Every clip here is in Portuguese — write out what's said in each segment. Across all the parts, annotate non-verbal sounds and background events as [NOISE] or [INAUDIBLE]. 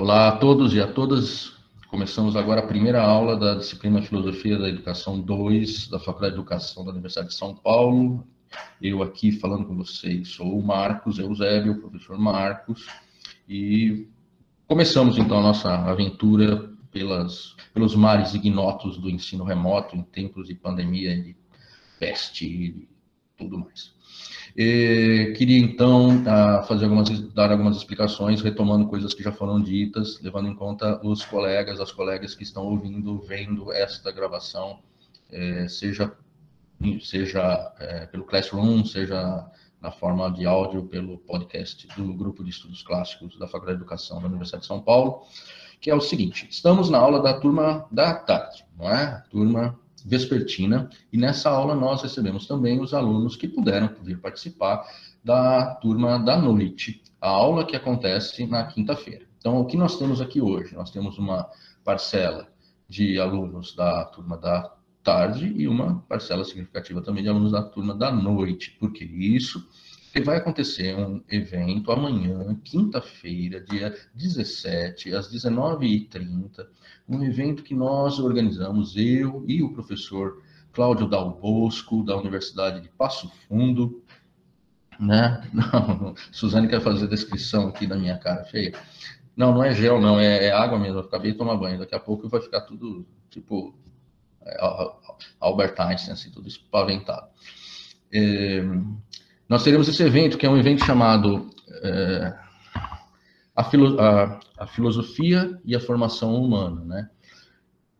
Olá a todos e a todas. Começamos agora a primeira aula da disciplina Filosofia da Educação 2 da Faculdade de Educação da Universidade de São Paulo. Eu aqui falando com vocês sou o Marcos Eusébio, o professor Marcos, e começamos então a nossa aventura pelas, pelos mares ignotos do ensino remoto em tempos de pandemia, de peste e tudo mais. E queria então fazer algumas, dar algumas explicações, retomando coisas que já foram ditas, levando em conta os colegas, as colegas que estão ouvindo, vendo esta gravação, é, seja, seja é, pelo Classroom, seja na forma de áudio pelo podcast do Grupo de Estudos Clássicos da Faculdade de Educação da Universidade de São Paulo, que é o seguinte: estamos na aula da turma da tarde, não é? Turma vespertina, e nessa aula nós recebemos também os alunos que puderam vir participar da turma da noite, a aula que acontece na quinta-feira. Então, o que nós temos aqui hoje? Nós temos uma parcela de alunos da turma da tarde e uma parcela significativa também de alunos da turma da noite. Por que isso? Vai acontecer um evento amanhã, quinta-feira, dia 17, às 19h30, um evento que nós organizamos, eu e o professor Cláudio Dal Bosco, da Universidade de Passo Fundo, né? [LAUGHS] Não, Suzane quer fazer descrição aqui da minha cara feia. Não, não é gel, não, é, é água mesmo. Eu acabei de tomar banho. Daqui a pouco vai ficar tudo tipo é, Albert Einstein, assim, tudo espaventado. É, nós teremos esse evento, que é um evento chamado é, a, filo, a, a, Filosofia e a Formação Humana. Né?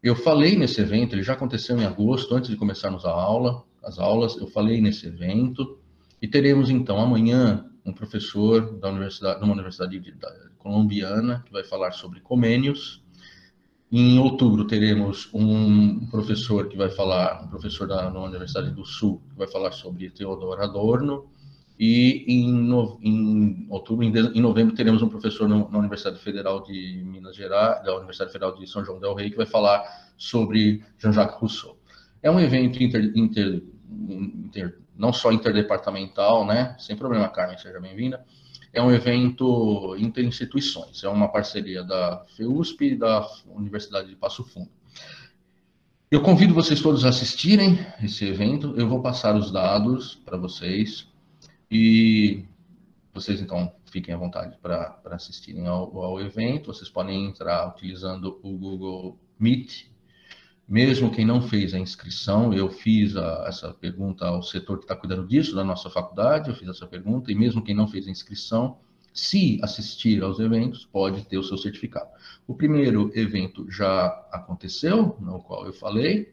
Eu falei nesse evento, ele já aconteceu em agosto, antes de começarmos a aula, as aulas, eu falei nesse evento, e teremos então amanhã um professor da universidade, numa universidade colombiana, que vai falar sobre comênios, em outubro teremos um professor que vai falar, um professor da Universidade do Sul, que vai falar sobre Theodor Adorno. E em, no, em outubro, em, de, em, novembro, teremos um professor no, na Universidade Federal de Minas Gerais, da Universidade Federal de São João del Rei, que vai falar sobre Jean-Jacques Rousseau. É um evento inter, inter, inter, não só interdepartamental, né? Sem problema, Carmen, seja bem-vinda. É um evento interinstituições, é uma parceria da FEUSP e da Universidade de Passo Fundo. Eu convido vocês todos a assistirem esse evento. Eu vou passar os dados para vocês. E vocês, então, fiquem à vontade para assistirem ao, ao, evento. Vocês podem entrar utilizando o Google Meet. Mesmo quem não fez a inscrição, eu fiz a, essa pergunta ao setor que está cuidando disso, da nossa faculdade, eu fiz essa pergunta, e mesmo quem não fez a inscrição, se assistir aos eventos, pode ter o seu certificado. O primeiro evento já aconteceu, no qual eu falei.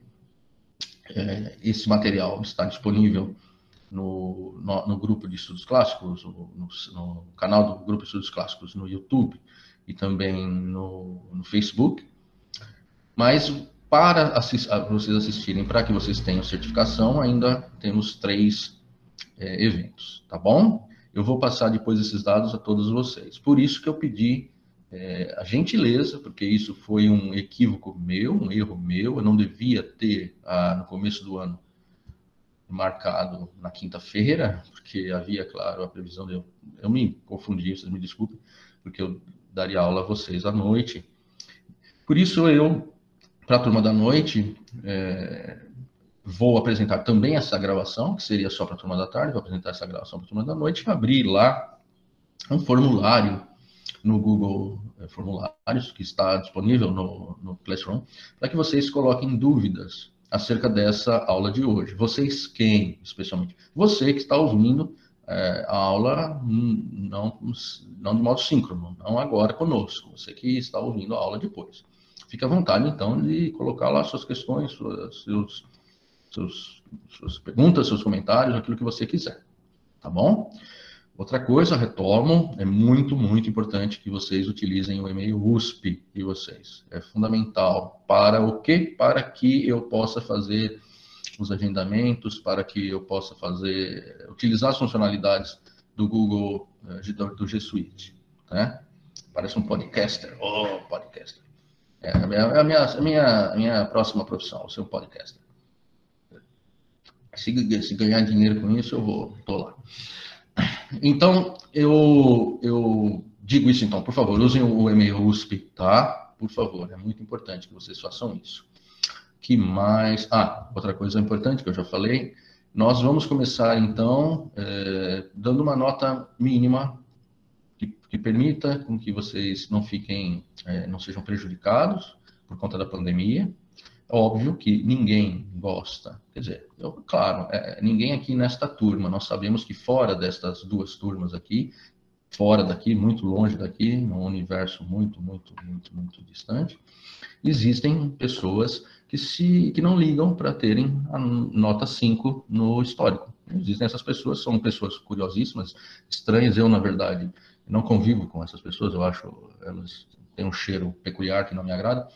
É, esse material está disponível no, no, no, grupo de estudos clássicos, no, no, canal do grupo de estudos clássicos no YouTube e também no, Facebook. Mas para assist, vocês assistirem, para que vocês tenham certificação, ainda temos três é, eventos, tá bom? Eu vou passar depois esses dados a todos vocês. Por isso que eu pedi é, a gentileza, porque isso foi um equívoco meu, um erro meu, eu não devia ter, ah, no começo do ano, marcado na quinta-feira, porque havia, claro, a previsão de eu, eu me confundi, vocês me desculpem, porque eu daria aula a vocês à noite. Por isso eu, para a turma da noite, é, vou apresentar também essa gravação, que seria só para a turma da tarde, vou apresentar essa gravação para a turma da noite e abrir lá um formulário no Google é, Formulários, que está disponível no, no Classroom, para que vocês coloquem dúvidas acerca dessa aula de hoje. Vocês quem, especialmente? Você que está ouvindo é, a aula não, não de modo síncrono, não agora conosco, você que está ouvindo a aula depois. Fique à vontade, então, de colocar lá suas questões, suas, seus, seus, suas perguntas, seus comentários, aquilo que você quiser. Tá bom? Outra coisa, retomo, é muito, muito importante que vocês utilizem o e-mail USP de vocês. É fundamental. Para o quê? Para que eu possa fazer os agendamentos, para que eu possa fazer, utilizar as funcionalidades do Google, eh, do G Suite. Né? Parece um podcaster. Oh, podcaster. É a minha, é a minha, a minha, a minha próxima profissão, ser um podcaster. Se, se ganhar dinheiro com isso, eu vou, tô lá. Então, eu, eu digo isso então, por favor, usem o e-mail USP, tá? Por favor, é muito importante que vocês façam isso. Que mais? Ah, outra coisa importante que eu já falei, nós vamos começar então é, dando uma nota mínima que, que, permita com que vocês não fiquem, é, não sejam prejudicados por conta da pandemia, Óbvio que ninguém gosta, quer dizer, eu, claro, é, ninguém aqui nesta turma, nós sabemos que fora destas duas turmas aqui, fora daqui, muito longe daqui, num universo muito, muito, muito, muito distante, existem pessoas que, se, que não ligam para terem a nota 5 no histórico. Existem essas pessoas, são pessoas curiosíssimas, estranhas, eu, na verdade, não convivo com essas pessoas, eu acho elas têm um cheiro peculiar que não me agrada.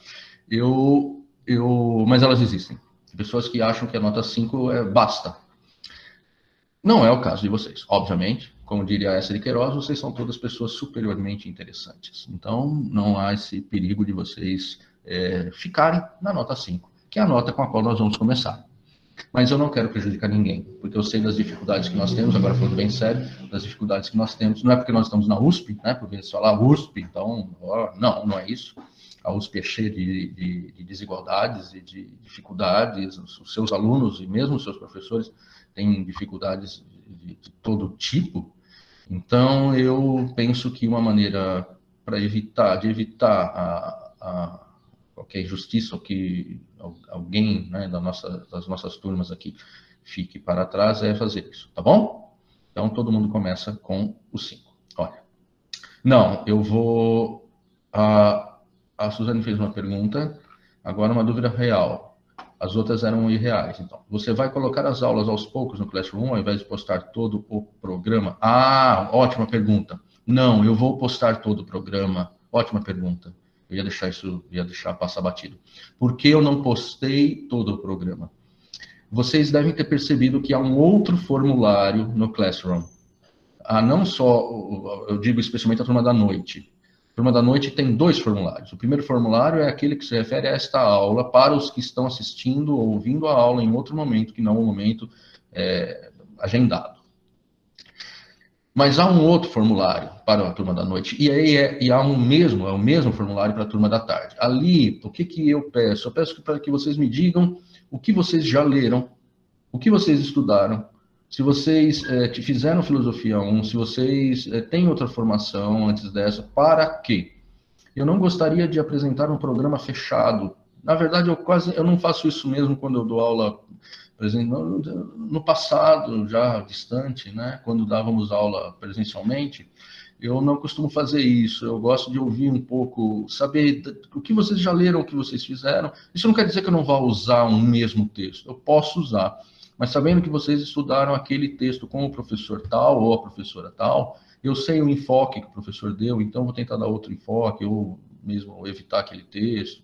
Eu eu, mas elas existem. Pessoas que acham que a nota 5 é basta. Não é o caso de vocês, obviamente. Como diria essa de Queiroz, vocês são todas pessoas superiormente interessantes. Então, não há esse perigo de vocês é, ficarem na nota 5, que é a nota com a qual nós vamos começar. Mas eu não quero prejudicar ninguém, porque eu sei das dificuldades que nós temos, agora falando bem sério, das dificuldades que nós temos. Não é porque nós estamos na USP, né? Porque se falar USP, então, ó, não, não é isso a USP é cheia de, de, de, desigualdades e de dificuldades, os seus alunos e mesmo os seus professores têm dificuldades de, de todo tipo. Então, eu penso que uma maneira para evitar, de evitar a, a qualquer injustiça ou que alguém né, da nossa, das nossas turmas aqui fique para trás é fazer isso, tá bom? Então, todo mundo começa com o 5. Olha, não, eu vou... Uh, a Suzane fez uma pergunta, agora uma dúvida real. As outras eram irreais. Então, você vai colocar as aulas aos poucos no Classroom ao invés de postar todo o programa? Ah, ótima pergunta. Não, eu vou postar todo o programa. Ótima pergunta. Eu ia deixar isso, ia deixar passar batido. Por que eu não postei todo o programa? Vocês devem ter percebido que há um outro formulário no Classroom. Ah, não só, eu digo especialmente a turma da noite. Turma da Noite tem dois formulários. O primeiro formulário é aquele que se refere a esta aula para os que estão assistindo ou ouvindo a aula em outro momento, que não o momento é, agendado. Mas há um outro formulário para a turma da noite, e, aí é, e há um mesmo, é o mesmo formulário para a turma da tarde. Ali, o que, que eu peço? Eu peço para que vocês me digam o que vocês já leram, o que vocês estudaram, se vocês é, fizeram filosofia 1, se vocês é, têm outra formação antes dessa, para quê? Eu não gostaria de apresentar um programa fechado. Na verdade, eu quase eu não faço isso mesmo quando eu dou aula, no passado, já distante, né, quando dávamos aula presencialmente, eu não costumo fazer isso. Eu gosto de ouvir um pouco, saber o que vocês já leram, o que vocês fizeram. Isso não quer dizer que eu não vá usar um mesmo texto. Eu posso usar mas sabendo que vocês estudaram aquele texto com o professor tal ou a professora tal, eu sei o enfoque que o professor deu, então vou tentar dar outro enfoque ou mesmo evitar aquele texto.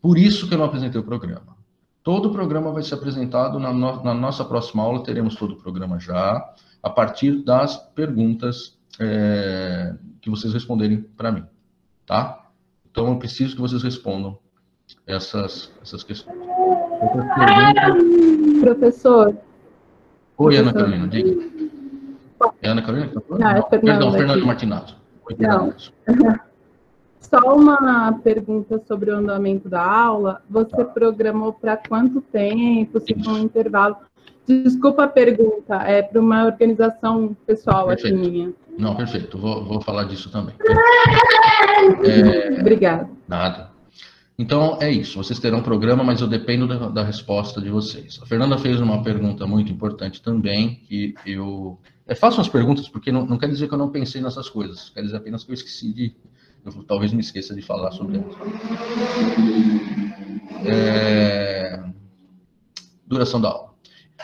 Por isso que eu não apresentei o programa. Todo o programa vai ser apresentado na, no, na nossa próxima aula, teremos todo o programa já, a partir das perguntas é, que vocês responderem para mim, tá? Então eu preciso que vocês respondam essas, essas questões. Professor. Oi, Ana Carolina, diga. É Ana Carolina que está falando? Não, é Fernanda Perdão, Fernando. Oi, Não. [LAUGHS] Só uma pergunta sobre o andamento da aula. Você tá. programou para quanto tempo? Se for um intervalo? Desculpa a pergunta, é para uma organização pessoal aqui minha. Não, perfeito. Vou, vou falar disso também. [LAUGHS] É, Obrigada. Nada. Então, é isso. Vocês terão programa, mas eu dependo da, da, resposta de vocês. A Fernanda fez uma pergunta muito importante também, que eu... É, faço as perguntas, porque não, não, quer dizer que eu não pensei nessas coisas. Quer dizer apenas que eu esqueci de... Eu, talvez me esqueça de falar sobre elas. É, duração da aula.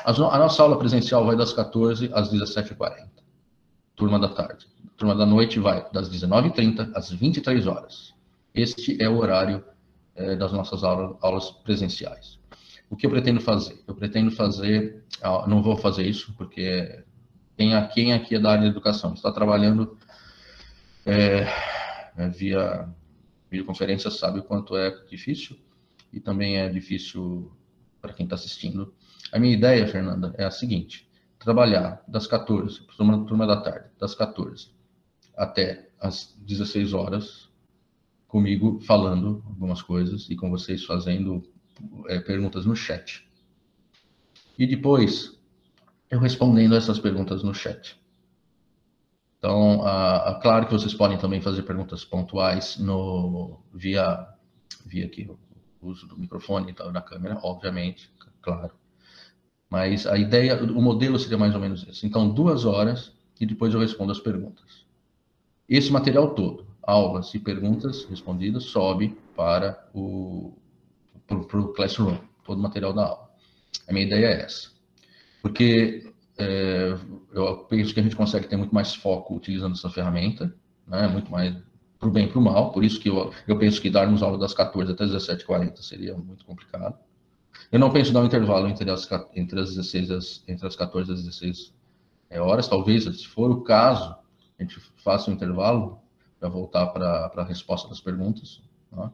a nossa aula presencial vai das 14 às 17h40. Turma da tarde. Turma da noite vai das 19h30 às 23 horas. Este é o horário é, das nossas aulas, presenciais. O que eu pretendo fazer? Eu pretendo fazer, ah, não vou fazer isso, porque quem, quem aqui é da área de educação está trabalhando é, via videoconferência sabe o quanto é difícil e também é difícil para quem está assistindo. A minha ideia, Fernanda, é a seguinte: trabalhar das 14, turma, turma da tarde, das 14 até às 16 horas, comigo falando algumas coisas e com vocês fazendo é, perguntas no chat. E depois, eu respondendo essas perguntas no chat. Então, a, a, claro que vocês podem também fazer perguntas pontuais no, via, via aqui, o uso do microfone e da câmera, obviamente, claro. Mas a ideia, o modelo seria mais ou menos esse. Então, duas horas e depois eu respondo as perguntas. Esse material todo, aulas e perguntas respondidas, sobe para o para o Classroom, todo o material da aula. A minha ideia é essa. Porque é, eu penso que a gente consegue ter muito mais foco utilizando essa ferramenta, né, muito mais para o bem e para o mal, por isso que eu, eu penso que darmos aula das 14 até 17h40 seria muito complicado. Eu não penso dar um intervalo entre as, entre as 16 as, entre as 14 e as 16 é, horas, talvez, se for o caso, a gente faça um intervalo para voltar para a resposta das perguntas. Tá?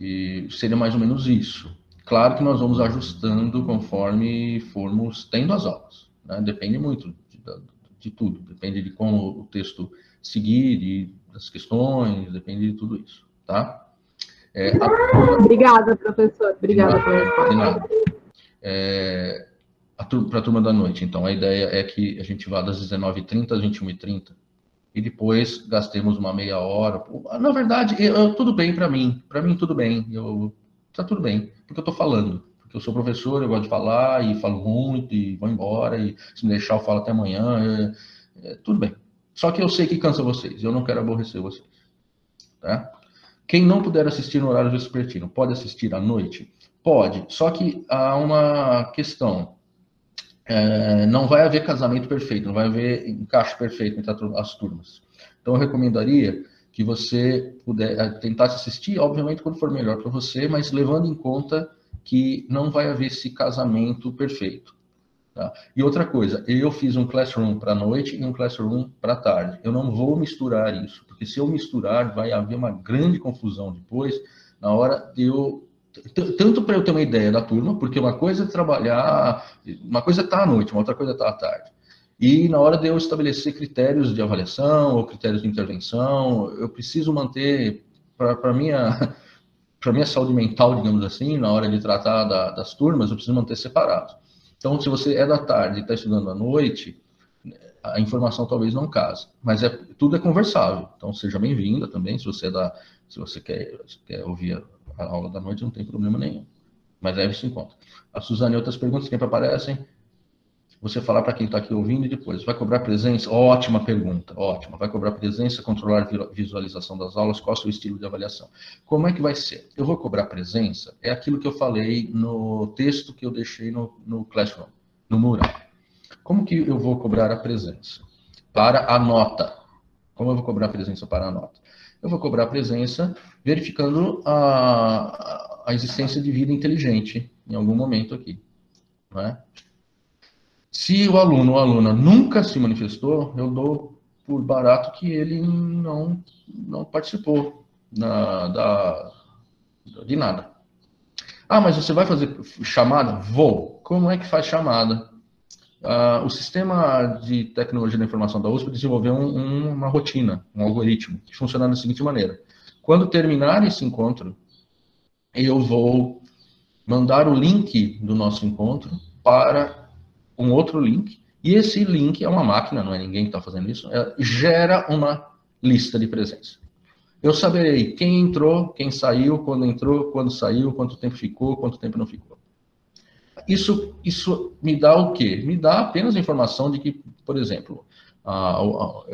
E seria mais ou menos isso. Claro que nós vamos ajustando conforme formos tendo as aulas. Né? Depende muito de, de, tudo. Depende de como o texto seguir, de, das questões, depende de tudo isso. Tá? É, a... Obrigada, professor. Obrigada pela resposta. É, para a turma da noite, então, a ideia é que a gente vá das 19h30 às 21h30 e depois gastemos uma meia hora. Na verdade, eu, tudo bem para mim. Para mim, tudo bem. Eu, tá tudo bem, porque eu estou falando. Porque eu sou professor, eu gosto de falar e falo muito e vou embora. E se me deixar, eu falo até amanhã. É, é, tudo bem. Só que eu sei que cansa vocês. Eu não quero aborrecer vocês. Tá? Quem não puder assistir no horário vespertino, pode assistir à noite? Pode, só que há uma questão. É, não vai haver casamento perfeito, não vai haver encaixe perfeito entre as turmas. Então, eu recomendaria que você puder é, tentar assistir, obviamente, quando for melhor para você, mas levando em conta que não vai haver esse casamento perfeito. Tá? E outra coisa, eu fiz um classroom para noite e um classroom para tarde. Eu não vou misturar isso, porque se eu misturar, vai haver uma grande confusão depois, na hora de eu. Tanto para eu ter uma ideia da turma, porque uma coisa é trabalhar, uma coisa é estar tá à noite, uma outra coisa é estar tá à tarde. E na hora de eu estabelecer critérios de avaliação ou critérios de intervenção, eu preciso manter, para minha, [LAUGHS] minha saúde mental, digamos assim, na hora de tratar da, das turmas, eu preciso manter separado. Então, se você é da tarde e está estudando à noite, a informação talvez não case, mas é, tudo é conversável. Então, seja bem-vinda também, se você, é da, se você quer, quer ouvir a aula da noite, não tem problema nenhum. Mas leve isso em conta. A Suzane, outras perguntas que sempre aparecem você falar para quem está aqui ouvindo e depois, vai cobrar presença? Ótima pergunta, ótima. Vai cobrar presença, controlar visualização das aulas, qual é o seu estilo de avaliação? Como é que vai ser? Eu vou cobrar presença, é aquilo que eu falei no texto que eu deixei no, no Classroom, no mural. Como que eu vou cobrar a presença? Para a nota. Como eu vou cobrar a presença para a nota? Eu vou cobrar a presença verificando a, a existência de vida inteligente em algum momento aqui. É? Se o aluno ou aluna nunca se manifestou, eu dou por barato que ele não, não participou na, da, de nada. Ah, mas você vai fazer chamada? Vou. Como é que faz chamada? Ah, o sistema de tecnologia da informação da USP desenvolveu um, uma rotina, um algoritmo, que funciona da seguinte maneira. Quando terminar esse encontro, eu vou mandar o link do nosso encontro para um outro link, e esse link é uma máquina, não é ninguém que está fazendo isso, é, gera uma lista de presença. Eu saberei quem entrou, quem saiu, quando entrou, quando saiu, quanto tempo ficou, quanto tempo não ficou. Isso, isso me dá o quê? Me dá apenas a informação de que, por exemplo, a, a,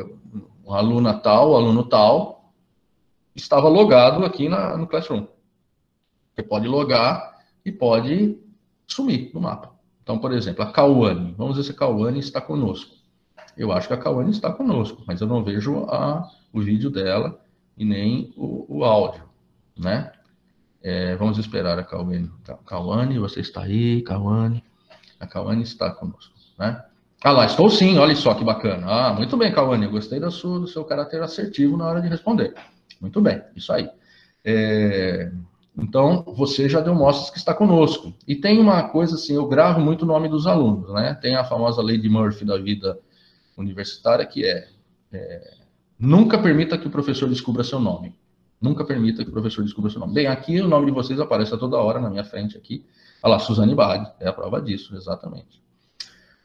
a aluna tal, o aluno tal, estava logado aqui na, no Classroom. Você pode logar e pode sumir no mapa. Então, por exemplo, a Cauane. Vamos ver se a Cauane está conosco. Eu acho que a Cauane está conosco, mas eu não vejo a, o vídeo dela e nem o, o áudio, né? É, vamos esperar a Cauane. Cauane, você está aí, Cauane. A Cauane está conosco, né? Ah lá, estou sim, olha só que bacana. Ah, muito bem, Cauane, gostei do seu, do seu caráter assertivo na hora de responder. Muito bem, isso aí. É, então, você já deu mostras que está conosco. E tem uma coisa assim, eu gravo muito o nome dos alunos, né? Tem a famosa lei de Murphy da vida universitária, que é, é Nunca permita que o professor descubra seu nome. Nunca permita que o professor descubra seu nome. Bem, aqui o nome de vocês aparece a toda hora na minha frente aqui. Olha lá, Suzane Bag, é a prova disso, exatamente.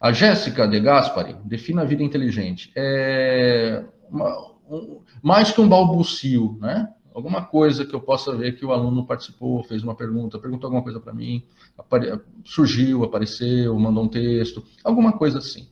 A Jéssica de Gaspari define a vida inteligente. É uma, um, mais que um balbucio, né? Alguma coisa que eu possa ver que o aluno participou, fez uma pergunta, perguntou alguma coisa para mim, apare, surgiu, apareceu, mandou um texto, alguma coisa assim.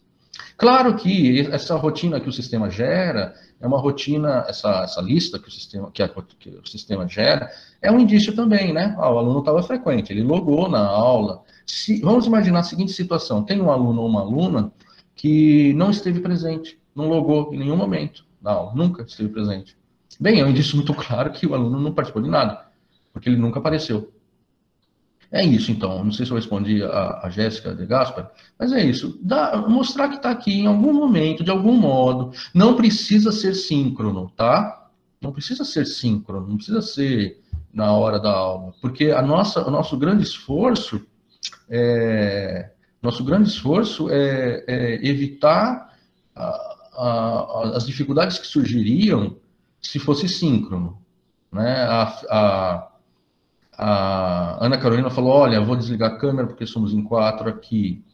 Claro que essa rotina que o sistema gera é uma rotina, essa, essa lista que o, sistema, que, a, que o sistema gera, é um indício também, né? Ah, o aluno estava frequente, ele logou na aula. Se, vamos imaginar a seguinte situação: tem um aluno ou uma aluna que não esteve presente, não logou em nenhum momento na aula, nunca esteve presente. Bem, é um indício muito [LAUGHS] claro que o aluno não participou de nada, porque ele nunca apareceu. É isso, então. Não sei se eu respondi a, a Jéssica de Gaspar, mas é isso. Dá, mostrar que está aqui em algum momento, de algum modo. Não precisa ser síncrono, tá? Não precisa ser síncrono, não precisa ser na hora da aula, porque a nossa, o nosso grande esforço é, nosso grande esforço é, é evitar a, a, as dificuldades que surgiriam se fosse síncrono. Né? A, a, Ana Carolina falou: Olha, vou desligar a câmera porque somos em quatro aqui.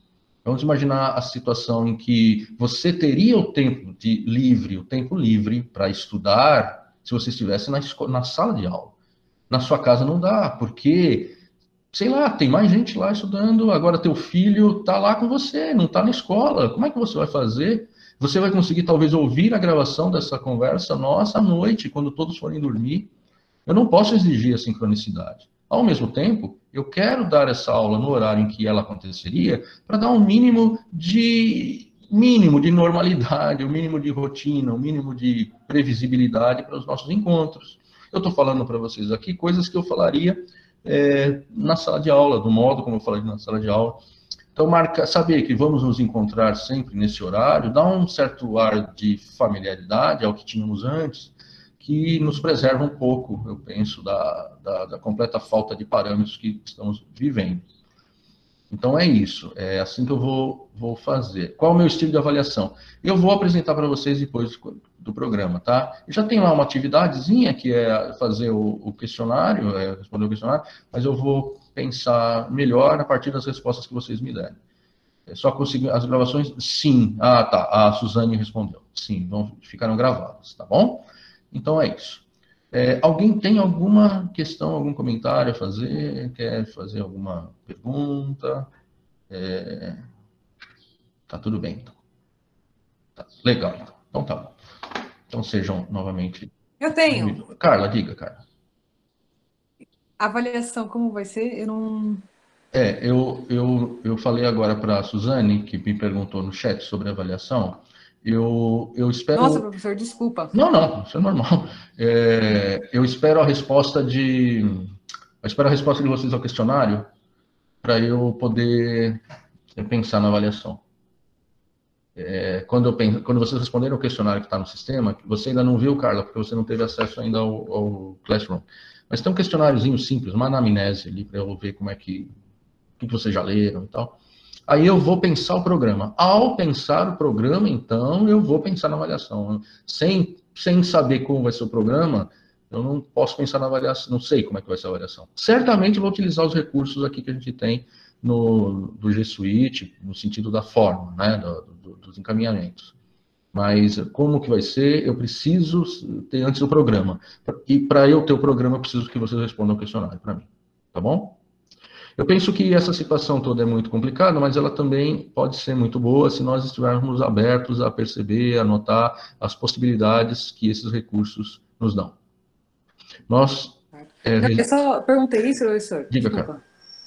Vamos imaginar a situação em que você teria o tempo de livre, o tempo livre para estudar, se você estivesse na, na sala de aula. Na sua casa não dá, porque, sei lá, tem mais gente lá estudando, agora teu filho está lá com você, não está na escola. Como é que você vai fazer? Você vai conseguir talvez ouvir a gravação dessa conversa nossa à noite, quando todos forem dormir. Eu não posso exigir a sincronicidade. Ao mesmo tempo, eu quero dar essa aula no horário em que ela aconteceria, para dar um mínimo de mínimo de normalidade, um mínimo de rotina, um mínimo de previsibilidade para os nossos encontros. Eu estou falando para vocês aqui coisas que eu falaria é, na sala de aula, do modo como eu falei na sala de aula. Então, marca, saber que vamos nos encontrar sempre nesse horário dá um certo ar de familiaridade ao que tínhamos antes, que nos preserva um pouco, eu penso, da, da, da, completa falta de parâmetros que estamos vivendo. Então é isso, é assim que eu vou, vou fazer. Qual é o meu estilo de avaliação? Eu vou apresentar para vocês depois do programa, tá? Eu já tenho lá uma atividadezinha que é fazer o, o questionário, é responder o questionário, mas eu vou pensar melhor a partir das respostas que vocês me derem. É só conseguir as gravações? Sim. Ah, tá. A Suzane respondeu. Sim, vão, ficaram gravadas, tá bom? Então é isso. É, alguém tem alguma questão, algum comentário a fazer? Quer fazer alguma pergunta? É, tá tudo bem, então. Tá, legal, então. Então tá bom. Então sejam novamente. Eu tenho. Carla, diga, Carla. Avaliação, como vai ser? Eu não. É, eu, eu, eu falei agora para a Suzane, que me perguntou no chat sobre avaliação. Eu, eu espero. Nossa, professor, desculpa. Não, não, isso é normal. É, eu espero a resposta de. Eu espero a resposta de vocês ao questionário para eu poder pensar na avaliação. É, quando, eu penso, quando vocês responderem o questionário que está no sistema, você ainda não viu, Carla, porque você não teve acesso ainda ao, ao Classroom. Mas tem um questionáriozinho simples, uma anamnese ali, para eu ver como é que, o que vocês já leram e tal. Aí eu vou pensar o programa. Ao pensar o programa, então, eu vou pensar na avaliação. Sem, sem saber como vai ser o programa, eu não posso pensar na avaliação, não sei como é que vai ser a avaliação. Certamente vou utilizar os recursos aqui que a gente tem no, do G Suite, no sentido da forma, né, do, do, dos encaminhamentos. Mas como que vai ser, eu preciso ter antes o programa. E para eu ter o programa, eu preciso que vocês respondam o questionário para mim. Tá bom? Eu penso que essa situação toda é muito complicada, mas ela também pode ser muito boa se nós estivermos abertos a perceber, a notar as possibilidades que esses recursos nos dão. Nós. É, eu só perguntei isso, professor. Diga, cara.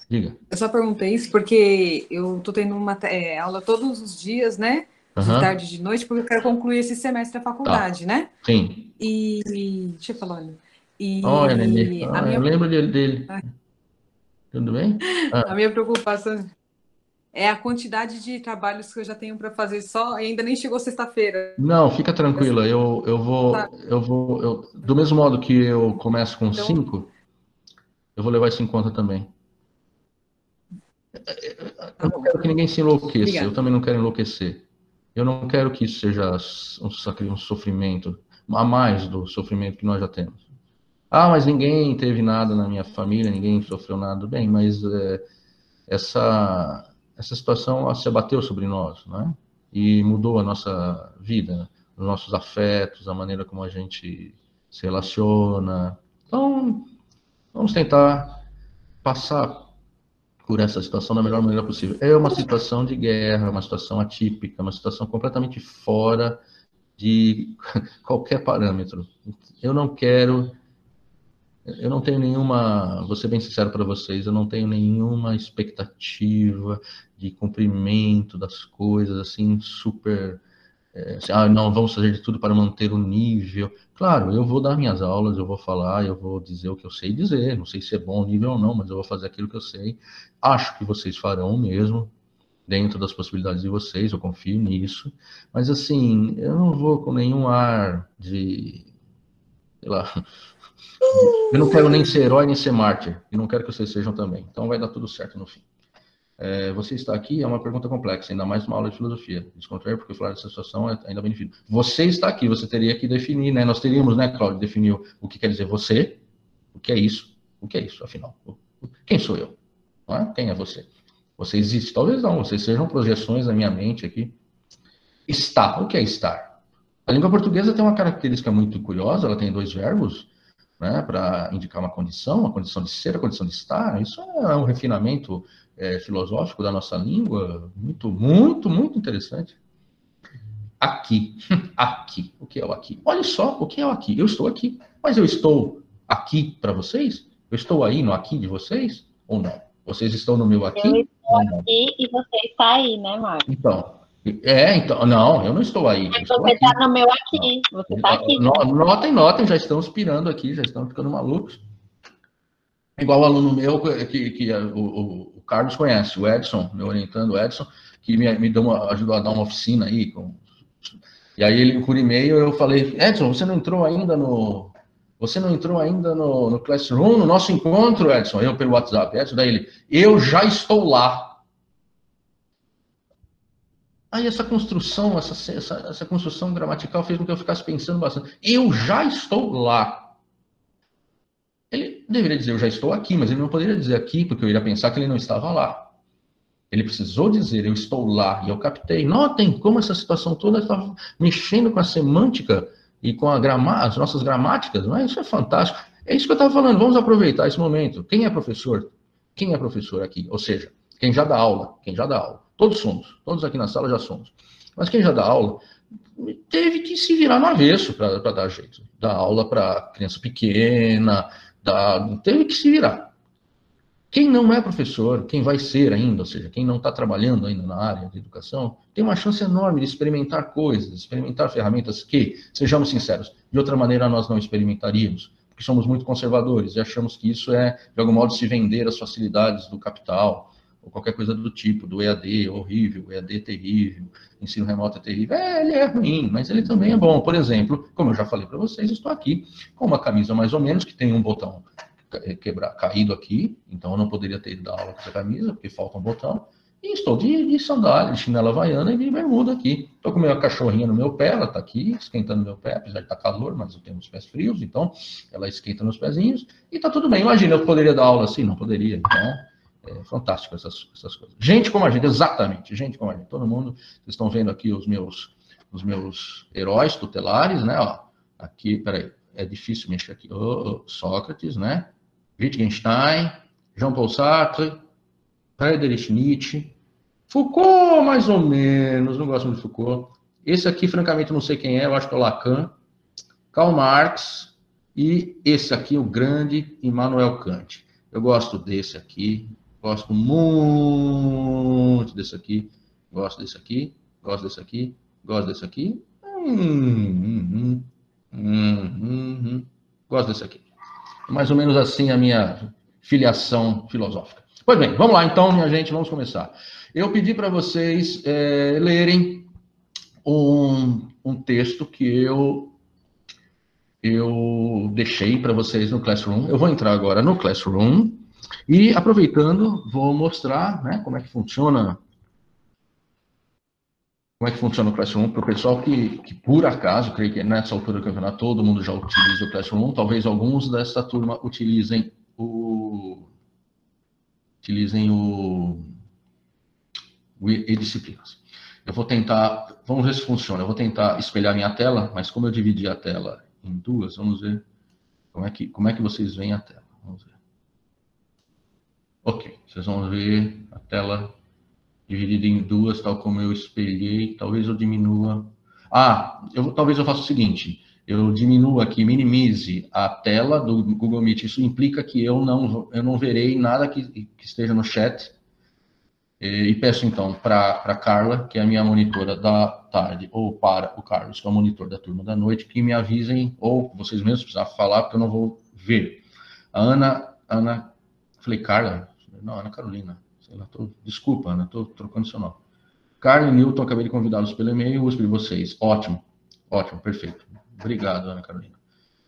Diga. Eu só perguntei isso porque eu estou tendo uma é, aula todos os dias, né? De uhum. tarde e de noite, porque eu quero concluir esse semestre da faculdade, tá. né? Sim. E. Deixa eu falar, olha. E, Olha, Nenê. Ah, minha... Eu lembro dele. dele. Ah. Tudo bem? Ah. A minha preocupação é a quantidade de trabalhos que eu já tenho para fazer só e ainda nem chegou sexta-feira. Não, fica tranquila. Eu, eu vou, tá. eu vou, eu, do mesmo modo que eu começo com então, cinco, eu vão levar isso em conta também. Eu não quero que ninguém se enlouqueça. Obrigada. Eu também não quero enlouquecer. Eu não quero que isso seja um sofrimento. a mais do sofrimento que nós já temos. Ah, mas ninguém teve nada na minha família, ninguém sofreu nada. Bem, mas é, essa, essa situação se abateu sobre nós, né? E mudou a nossa vida, os nossos afetos, a maneira como a gente se relaciona. Então, vamos tentar passar por essa situação da melhor maneira possível. É uma situação de guerra, uma situação atípica, uma situação completamente fora de [LAUGHS] qualquer parâmetro. Eu não quero, eu não tenho nenhuma, vou ser bem sincero para vocês, eu não tenho nenhuma expectativa de cumprimento das coisas assim super é, assim, ah, não, vamos fazer de tudo para manter o nível. Claro, eu vou dar minhas aulas, eu vou falar, eu vou dizer o que eu sei dizer. Não sei se é bom o nível ou não, mas eu vou fazer aquilo que eu sei. Acho que vocês farão mesmo, dentro das possibilidades de vocês, eu confio nisso. Mas, assim, eu não vou com nenhum ar de. Sei lá. Eu não quero nem ser herói, nem ser mártir. E não quero que vocês sejam também. Então vai dar tudo certo no fim. É, você está aqui é uma pergunta complexa, ainda mais uma aula de filosofia. Descontrair, porque falar dessa situação é ainda bem difícil. Você está aqui, você teria que definir, né? Nós teríamos, né, Cláudio, definir o que quer dizer você, o que é isso, o que é isso, afinal. Quem sou eu? É? Quem é você? Você existe? Talvez não, vocês sejam projeções na minha mente aqui. Está, o que é estar? A língua portuguesa tem uma característica muito curiosa, ela tem dois verbos, né, para indicar uma condição, uma condição de ser, a condição de estar. Isso é um refinamento é, filosófico da nossa língua, muito, muito, muito interessante. Aqui, [LAUGHS] aqui, o que é o aqui? Olha só, o que é o aqui? Eu estou aqui, mas eu estou aqui para vocês? Eu estou aí no aqui de vocês ou não? Vocês estão no meu aqui? Eu estou aqui e você está aí, né, Marcos? Então, é, então, não, eu não estou aí. Mas você está no meu aqui, você está aqui. Notem, notem, já estão pirando aqui, já estão ficando malucos. Igual o aluno meu, que, que o, o, o, Carlos conhece, o Edson, meu orientando, o Edson, que me, me deu uma, ajudou a dar uma oficina aí. Com, e aí ele, por e-mail, eu falei, Edson, você não entrou ainda no. Você não entrou ainda no, no Classroom, no nosso encontro, Edson? Eu pelo WhatsApp, Edson, daí ele, eu já estou lá. Aí essa construção, essa, essa, essa construção gramatical fez com que eu ficasse pensando bastante. Eu já estou lá. Ele deveria dizer, eu já estou aqui, mas ele não poderia dizer aqui, porque eu iria pensar que ele não estava lá. Ele precisou dizer, eu estou lá, e eu captei. Notem como essa situação toda está mexendo com a semântica e com as nossas gramáticas, não é? Isso é fantástico. É isso que eu estava falando, vamos aproveitar esse momento. Quem é professor? Quem é professor aqui? Ou seja, quem já dá aula, quem já dá aula. Todos somos, todos aqui na sala já somos. Mas quem já dá aula, teve que se virar no avesso para dar jeito. Dar aula para criança pequena, teve que se virar. Quem não é professor, quem vai ser ainda, ou seja, quem não está trabalhando ainda na área de educação, tem uma chance enorme de experimentar coisas, experimentar ferramentas que, sejamos sinceros, de outra maneira nós não experimentaríamos, porque somos muito conservadores e achamos que isso é, de algum modo, se vender as facilidades do capital, ou qualquer coisa do tipo, do EAD horrível, EAD terrível, ensino remoto é terrível. É, ele é ruim, mas ele também é bom. Por exemplo, como eu já falei para vocês, estou aqui com uma camisa mais ou menos que tem um botão quebrar, caído aqui, então eu não poderia ter ido dar aula com essa camisa, porque falta um botão. E estou de, de sandália, de chinela havaiana e de bermuda aqui. Estou com minha cachorrinha no meu pé, ela está aqui, esquentando meu pé, apesar de estar tá calor, mas eu tenho os pés frios, então ela esquenta meus pezinhos e está tudo bem. Imagina, eu poderia dar aula assim? Não poderia, então é fantástico essas, essas coisas. Gente como a gente, exatamente, gente como a gente. Todo mundo, vocês estão vendo aqui os meus, os meus heróis tutelares, né? Ó, aqui, peraí, é difícil mexer aqui. Oh, Sócrates, né? Wittgenstein, Jean Paul Sartre, Friedrich Nietzsche, Foucault, mais ou menos, não gosto muito de Foucault. Esse aqui, francamente, não sei quem é, eu acho que é o Lacan, Karl Marx e esse aqui, o grande Immanuel Kant. Eu gosto desse aqui, Gosto muito desse aqui. Gosto desse aqui. Gosto desse aqui. Gosto desse aqui. Gosto desse aqui. Mais ou menos assim a minha filiação filosófica. Pois bem, vamos lá então, minha gente, vamos começar. Eu pedi para vocês é, lerem um, um texto que eu eu deixei para vocês no Classroom. Eu vou entrar agora no Classroom e aproveitando, vou mostrar né, como é que funciona como é que funciona o Classroom? Para o pessoal que, que, por acaso, creio que nessa altura do campeonato todo mundo já utiliza o Classroom, talvez alguns dessa turma utilizem o utilizem o, o e-disciplinas. Eu vou tentar, vamos ver se funciona. Eu vou tentar espelhar minha tela, mas como eu dividi a tela em duas, vamos ver como é que, como é que vocês veem a tela. Ok, vocês vão ver a tela dividida em duas, tal como eu espelhei. Talvez eu diminua. Ah, eu, talvez eu faça o seguinte: eu diminuo aqui, minimize a tela do Google Meet. Isso implica que eu não, eu não verei nada que, que esteja no chat. E peço então para Carla, que é a minha monitora da tarde, ou para o Carlos, que é o monitor da turma da noite, que me avisem, ou vocês mesmos precisam falar, porque eu não vou ver. A Ana, Ana, falei Carla? Não, Ana Carolina. Sei lá, tô, desculpa, Ana, estou trocando seu nome. Carla e Newton, acabei de convidá-los pelo e-mail, uso de vocês. Ótimo, ótimo, perfeito. Obrigado, Ana Carolina.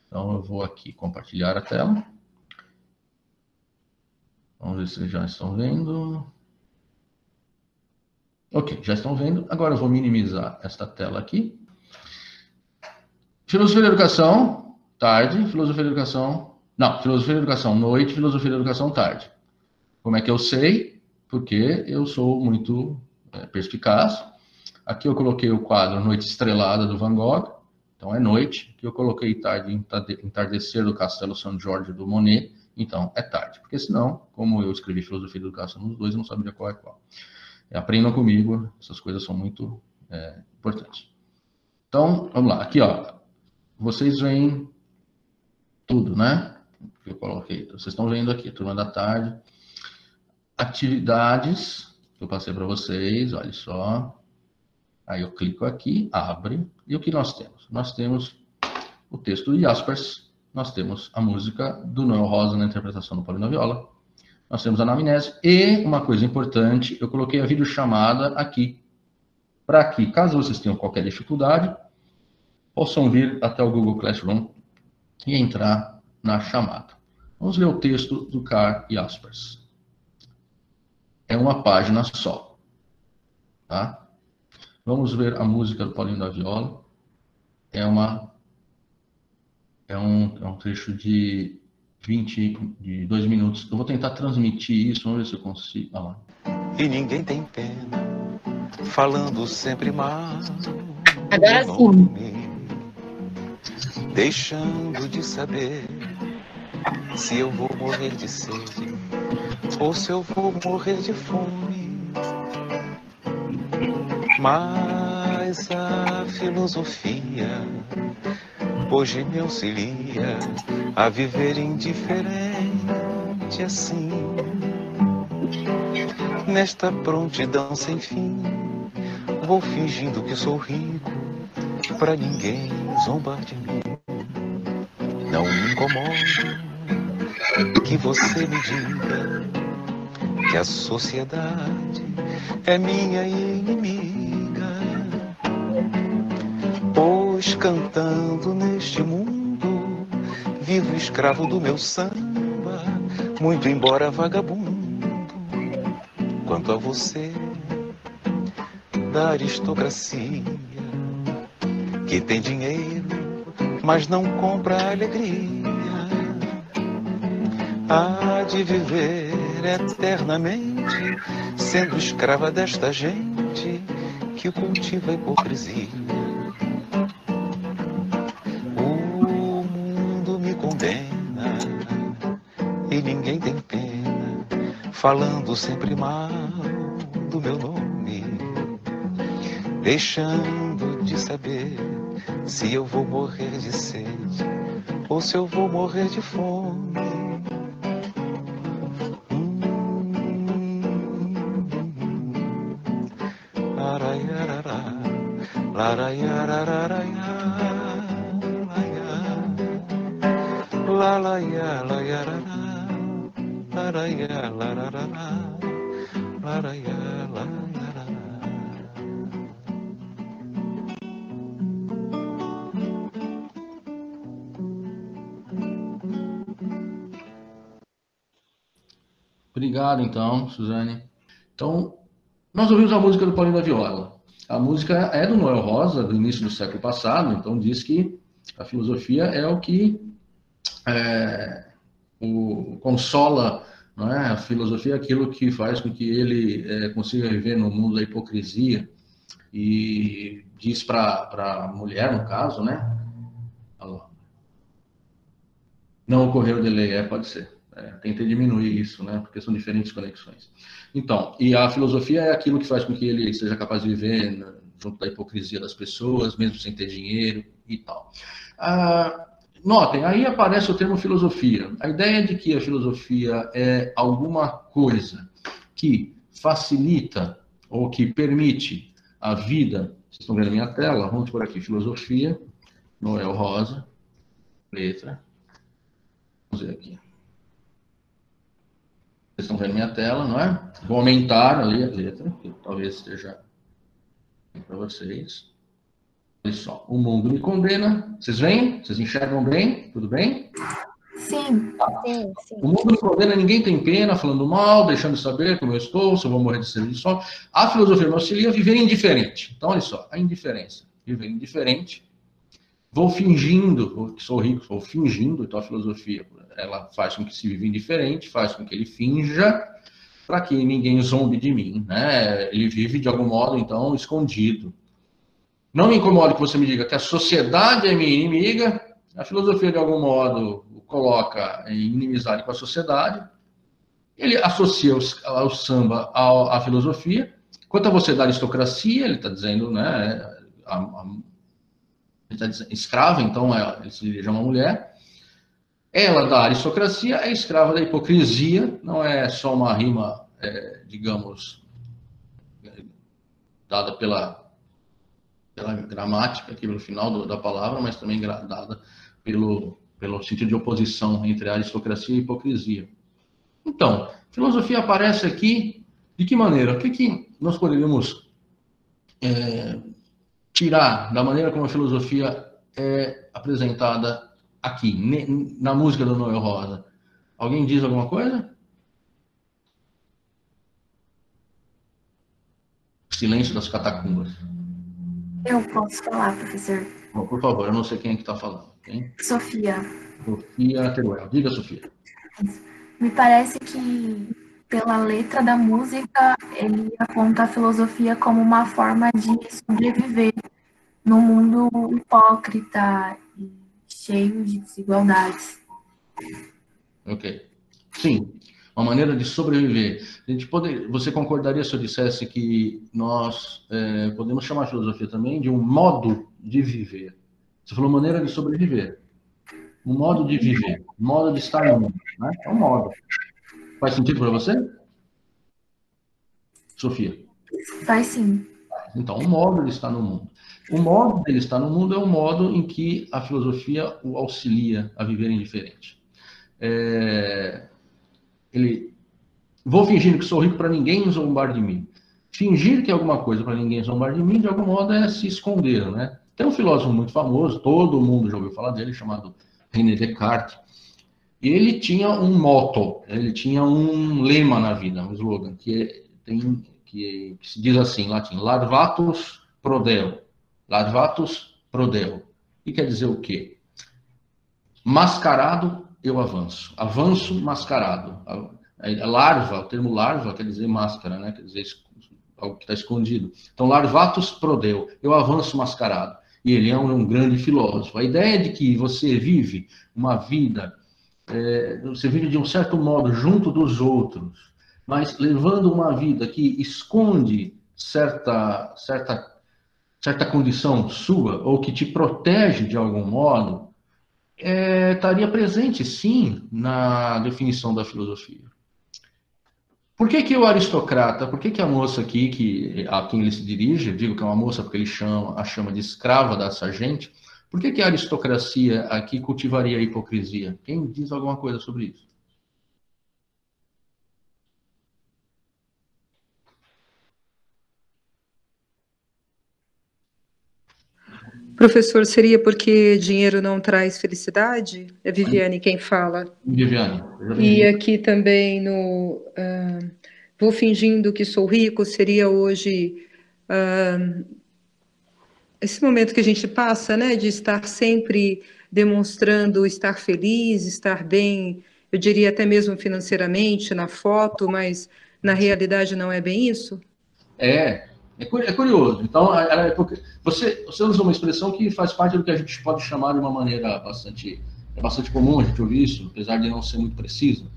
Então, eu vou aqui compartilhar a tela. Vamos ver se já estão vendo. Ok, já estão vendo. Agora eu vou minimizar esta tela aqui. Filosofia da educação, tarde. Filosofia da educação. Não, filosofia da educação, noite. Filosofia da educação, tarde. Como é que eu sei? Porque eu sou muito é, perspicaz. Aqui eu coloquei o quadro Noite Estrelada do Van Gogh. Então é noite, que eu coloquei tarde, entardecer do Castelo São Jorge do Monet, então é tarde, porque senão, como eu escrevi filosofia da educação nos dois, eu não sabia qual é qual. Aprendam comigo, essas coisas são muito é, importantes. Então, vamos lá, aqui ó, vocês veem tudo, né? Que eu coloquei, vocês estão vendo aqui, turma da tarde, atividades que eu passei para vocês, olha só, Aí eu clico aqui, abre, e o que nós temos? Nós temos o texto de Jaspers, nós temos a música do Noel Rosa na interpretação do Paulino Viola, nós temos a anamnese, e uma coisa importante, eu coloquei a videochamada aqui, para que, caso vocês tenham qualquer dificuldade, possam vir até o Google Classroom e entrar na chamada. Vamos ler o texto do Carl Jaspers. É uma página só, tá? Vamos ver a música do Paulinho da Viola. É uma é um, é um trecho de 20, de 2 minutos. Eu vou tentar transmitir isso, vamos ver se eu consigo. Ah lá. E ninguém tem pena, falando sempre mal. Agora sim. Deixando de saber se eu vou morrer de sede ou se eu vou morrer de fome. Mas a filosofia hoje me auxilia a viver indiferente assim. Nesta prontidão sem fim, vou fingindo que sou rico para ninguém zombar de mim. Não me incomoda que você me diga que a sociedade é minha inimiga. Pois cantando neste mundo, vivo escravo do meu samba, muito embora vagabundo. Quanto a você, da aristocracia, que tem dinheiro, mas não compra alegria. Há de viver eternamente, sendo escrava desta gente que cultiva a hipocrisia. O mundo me condena e ninguém tem pena, falando sempre mal do meu nome, deixando de saber se eu vou morrer de sede ou se eu vou morrer de fome. Obrigado, então, Suzane. Então, nós ouvimos a música do Paulinho da Viola. A música é do Noel Rosa, do início do século passado, então diz que a filosofia é o que é, o, consola, é? a filosofia é aquilo que faz com que ele é, consiga viver no mundo da hipocrisia e diz para a mulher, no caso, né? Não ocorreu delay, é, pode ser. É, tentei diminuir isso, né? Porque são diferentes conexões. Então, e a filosofia é aquilo que faz com que ele seja capaz de viver né, junto da hipocrisia das pessoas, mesmo sem ter dinheiro e tal. Ah, notem, aí aparece o termo filosofia. A ideia de que a filosofia é alguma coisa que facilita ou que permite a vida. Vocês estão vendo a minha tela? Vamos por aqui. Filosofia, Noel Rosa, letra. Vamos ver aqui. Vocês estão vendo minha tela, não é? Vou aumentar ali a letra, que talvez esteja para vocês. Olha só, o mundo me condena. Vocês veem? Vocês enxergam bem? Tudo bem? Sim, sim, sim. O mundo me condena, ninguém tem pena, falando mal, deixando de saber como eu estou, se eu vou morrer de sede de sol. A filosofia me auxilia a viver indiferente. Então, olha só, a indiferença. Viver indiferente. Vou fingindo que sou rico, vou fingindo, então a filosofia ela faz com que se viva indiferente, faz com que ele finja, para que ninguém zombe de mim, né? Ele vive de algum modo, então, escondido. Não me incomoda que você me diga que a sociedade é minha inimiga, a filosofia, de algum modo, o coloca em inimizade com a sociedade, ele associa o, samba à, filosofia. Quanto a você da aristocracia, ele está dizendo, né, a, a, ele tá dizendo, escrava, então é, ele se dirige a uma mulher, ela, da aristocracia, é escrava da hipocrisia, não é só uma rima, é, digamos, dada pela, pela gramática, aqui no final do, da palavra, mas também dada pelo, pelo sentido de oposição entre a aristocracia e a hipocrisia. Então, filosofia aparece aqui de que maneira? O que, que nós poderíamos é, tirar da maneira como a filosofia é apresentada aqui, na música do Noel Rosa. Alguém diz alguma coisa? Silêncio das catacumbas. Eu posso falar, professor. por favor, eu não sei quem é que está falando. Sofia. Sofia Teruel. Diga, Sofia. Me parece que, pela letra da música, ele aponta a filosofia como uma forma de sobreviver no mundo hipócrita cheio de desigualdades. Ok. Sim, uma maneira de sobreviver. A gente pode, você concordaria se eu dissesse que nós é, podemos chamar a filosofia também de um modo de viver? Você falou maneira de sobreviver. Um modo de viver, um modo de estar no mundo. Né? É um modo. Faz sentido para você? Sofia? Faz sim. Então, um modo de estar no mundo. O modo dele estar no mundo é o modo em que a filosofia o auxilia a viver indiferente. É... Ele, vou fingir que sou rico para ninguém zombar de mim. Fingir que é alguma coisa para ninguém zombar de mim, de algum modo, é se esconder, né? Tem um filósofo muito famoso, todo mundo já ouviu falar dele, chamado René Descartes. E ele tinha um motto, ele tinha um lema na vida, um slogan, que, é, tem, que, que se diz assim, em latim, larvatus prodeo, Larvatus prodeo. E quer dizer o quê? Mascarado, eu avanço. Avanço mascarado. A larva, o termo larva quer dizer máscara, né? Quer dizer algo que está escondido. Então, larvatus prodeu. Eu avanço mascarado. E ele é um, um grande filósofo. A ideia de que você vive uma vida, é, você vive de um certo modo junto dos outros, mas levando uma vida que esconde certa, certa certa condição sua, ou que te protege de algum modo, é, estaria presente, sim, na definição da filosofia. Por que, que o aristocrata, por que, que a moça aqui, que, a quem ele se dirige, digo que é uma moça porque ele chama, a chama de escrava da sargente, por que, que a aristocracia aqui cultivaria a hipocrisia? Quem diz alguma coisa sobre isso? Professor, seria porque dinheiro não traz felicidade? É Viviane quem fala. Viviane. E aqui também no uh, vou fingindo que sou rico seria hoje uh, esse momento que a gente passa, né, de estar sempre demonstrando estar feliz, estar bem, eu diria até mesmo financeiramente na foto, mas na realidade não é bem isso? É, é, é curioso. Então, é você, você usa uma expressão que faz parte do que a gente pode chamar de uma maneira bastante, é bastante comum a gente ouvir isso, apesar de não ser muito preciso.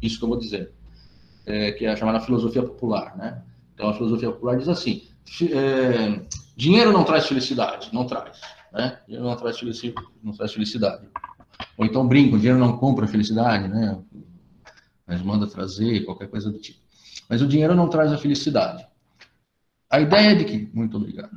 Isso que eu vou dizer, é, que é a chamada filosofia popular, né? Então, a filosofia popular diz assim: é, dinheiro não traz felicidade, não traz, né? Dinheiro não traz felicidade, não traz felicidade. Ou então brinco, dinheiro não compra felicidade, né? Mas manda trazer qualquer coisa do tipo. Mas o dinheiro não traz a felicidade. A ideia de que, muito obrigado,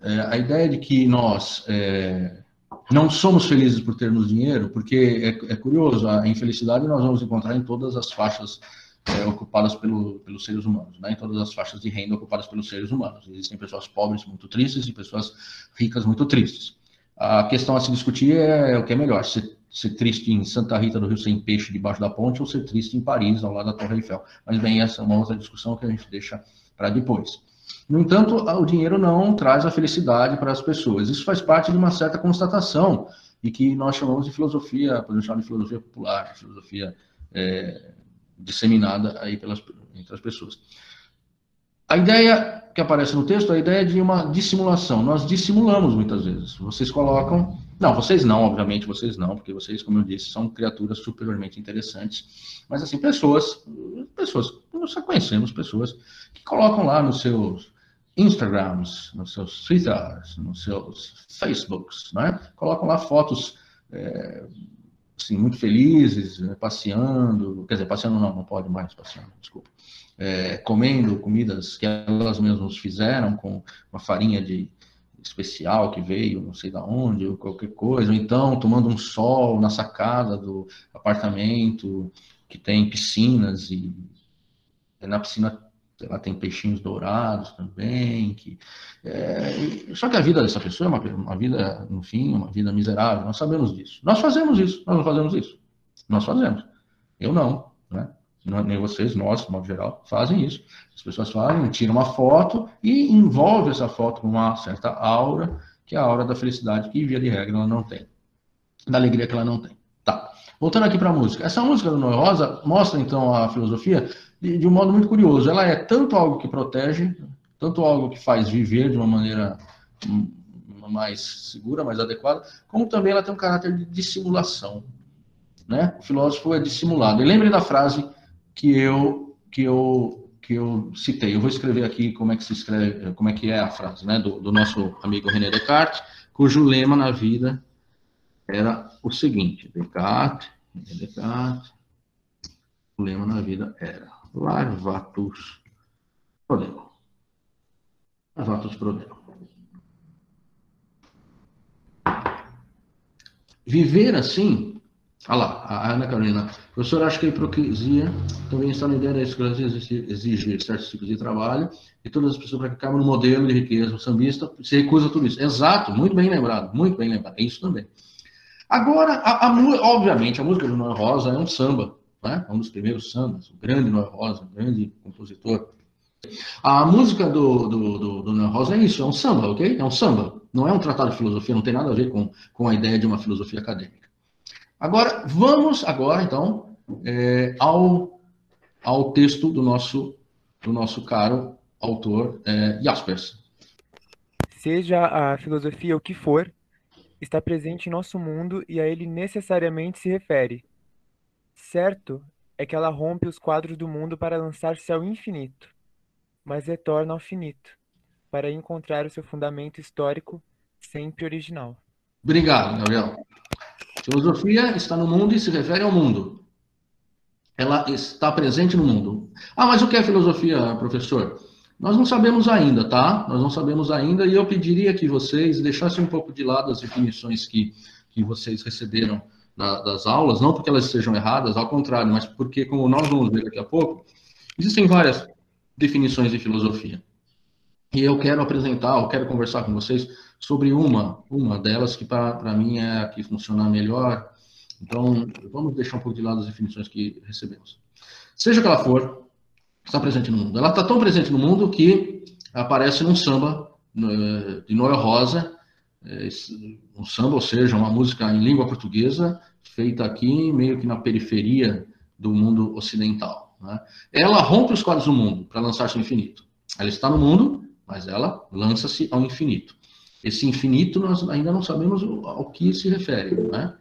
é, a ideia de que nós é, não somos felizes por termos dinheiro, porque é, é, curioso, a infelicidade nós vamos encontrar em todas as faixas é, ocupadas pelo, pelos seres humanos, né? em todas as faixas de renda ocupadas pelos seres humanos. Existem pessoas pobres muito tristes e pessoas ricas muito tristes. A questão a se discutir é, é o que é melhor, ser, ser triste em Santa Rita do Rio sem peixe debaixo da ponte ou ser triste em Paris, ao lado da Torre Eiffel. Mas bem, essa é uma outra discussão que a gente deixa para depois. No entanto, o dinheiro não traz a felicidade para as pessoas. Isso faz parte de uma certa constatação e que nós chamamos de filosofia, podemos chamar de filosofia popular, filosofia é, disseminada aí pelas, entre as pessoas. A ideia que aparece no texto é a ideia de uma dissimulação. Nós dissimulamos muitas vezes. Vocês colocam. Não, vocês não, obviamente, vocês não, porque vocês, como eu disse, são criaturas superiormente interessantes. Mas, assim, pessoas, pessoas, nós conhecemos pessoas que colocam lá nos seus Instagrams, nos seus Twitters, nos seus Facebooks, né? Colocam lá fotos é, assim, muito felizes, né? passeando, quer dizer, passeando não, não pode mais passeando, desculpa. É, comendo comidas que elas mesmas fizeram com uma farinha de especial que veio, não sei da onde, ou qualquer coisa, ou então tomando um sol na sacada do apartamento que tem piscinas e na piscina lá, tem peixinhos dourados também. Que, é, só que a vida dessa pessoa é uma, uma vida, no fim, uma vida miserável. Nós sabemos disso. Nós fazemos isso. Nós não fazemos isso. Nós fazemos. Eu não, né? Nem vocês, nós, de modo geral, fazem isso. As pessoas fazem, tiram uma foto e envolve essa foto com uma certa aura, que é a aura da felicidade, que via de regra ela não tem. Da alegria que ela não tem. Tá. Voltando aqui para a música. Essa música do Noé Rosa mostra, então, a filosofia de, de, um modo muito curioso. Ela é tanto algo que protege, tanto algo que faz viver de uma maneira mais segura, mais adequada, como também ela tem um caráter de dissimulação. Né? O filósofo é dissimulado. E lembre da frase que eu que eu que eu citei. Eu vou escrever aqui como é que se escreve, como é que é a frase, né, do, do nosso amigo René Descartes, cujo lema na vida era o seguinte: Descartes, René Descartes, o lema na vida era Larvatus prodemo. Larvatus prodemo. Viver assim, olha lá, a Ana Carolina, professor acha que a hipocrisia também está na ideia da escravidão exigir certos tipos de trabalho e todas as pessoas praticavam no modelo de riqueza o sambista se recusa a tudo isso. Exato, muito bem lembrado, muito bem lembrado, é isso também. Agora, a, a, obviamente, a música do Noel Rosa é um samba, né? um dos primeiros sambas, o grande Noel Rosa, um grande compositor. A música do, do, do, do Noel Rosa é isso, é um samba, ok? É um samba, não é um tratado de filosofia, não tem nada a ver com, com a ideia de uma filosofia acadêmica. Agora, vamos agora, então, é, ao, ao texto do nosso, do nosso caro autor é, Jaspers. Seja a filosofia o que for, está presente em nosso mundo e a ele necessariamente se refere, Certo é que ela rompe os quadros do mundo para lançar-se ao infinito, mas retorna ao finito, para encontrar o seu fundamento histórico sempre original. Obrigado, Gabriel. Filosofia está no mundo e se refere ao mundo. Ela está presente no mundo. Ah, mas o que é filosofia, professor? Nós não sabemos ainda, tá? Nós não sabemos ainda e eu pediria que vocês deixassem um pouco de lado as definições que, que vocês receberam na, das aulas, não porque elas sejam erradas, ao contrário, mas porque, como nós vamos ver daqui a pouco, existem várias definições de filosofia. E eu quero apresentar, eu quero conversar com vocês sobre uma, uma delas que para mim é a que funciona melhor. Então, vamos deixar um pouco de lado as definições que recebemos. Seja que ela for, está presente no mundo. Ela está tão presente no mundo que aparece num samba eh, de Noel Rosa, eh, um samba, ou seja, uma música em língua portuguesa, feita aqui meio que na periferia do mundo ocidental. Né? Ela rompe os quadros do mundo para lançar-se ao infinito. Ela está no mundo, mas ela lança-se ao infinito. Esse infinito nós ainda não sabemos ao que se refere, né?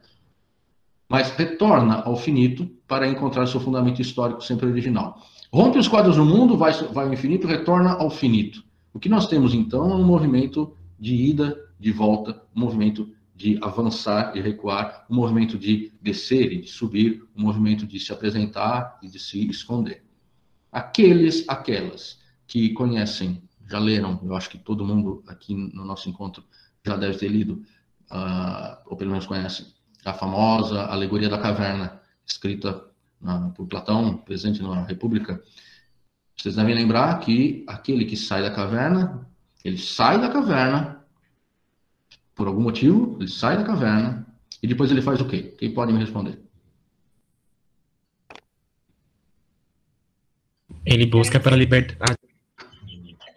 mas retorna ao finito para encontrar seu fundamento histórico sempre original. Rompe os quadros do mundo, vai, vai ao infinito, retorna ao finito. O que nós temos então é um movimento de ida, de volta, um movimento de avançar e recuar, um movimento de descer e de subir, um movimento de se apresentar e de se esconder. Aqueles, aquelas que conhecem, já leram, eu acho que todo mundo aqui no nosso encontro já deve ter lido, uh, ou pelo menos conhecem, a famosa Alegoria da Caverna, escrita na, por Platão, presente na República. Vocês devem lembrar que aquele que sai da caverna, ele sai da caverna, por algum motivo, ele sai da caverna, e depois ele faz o quê? Quem pode me responder? Ele busca pela liberdade.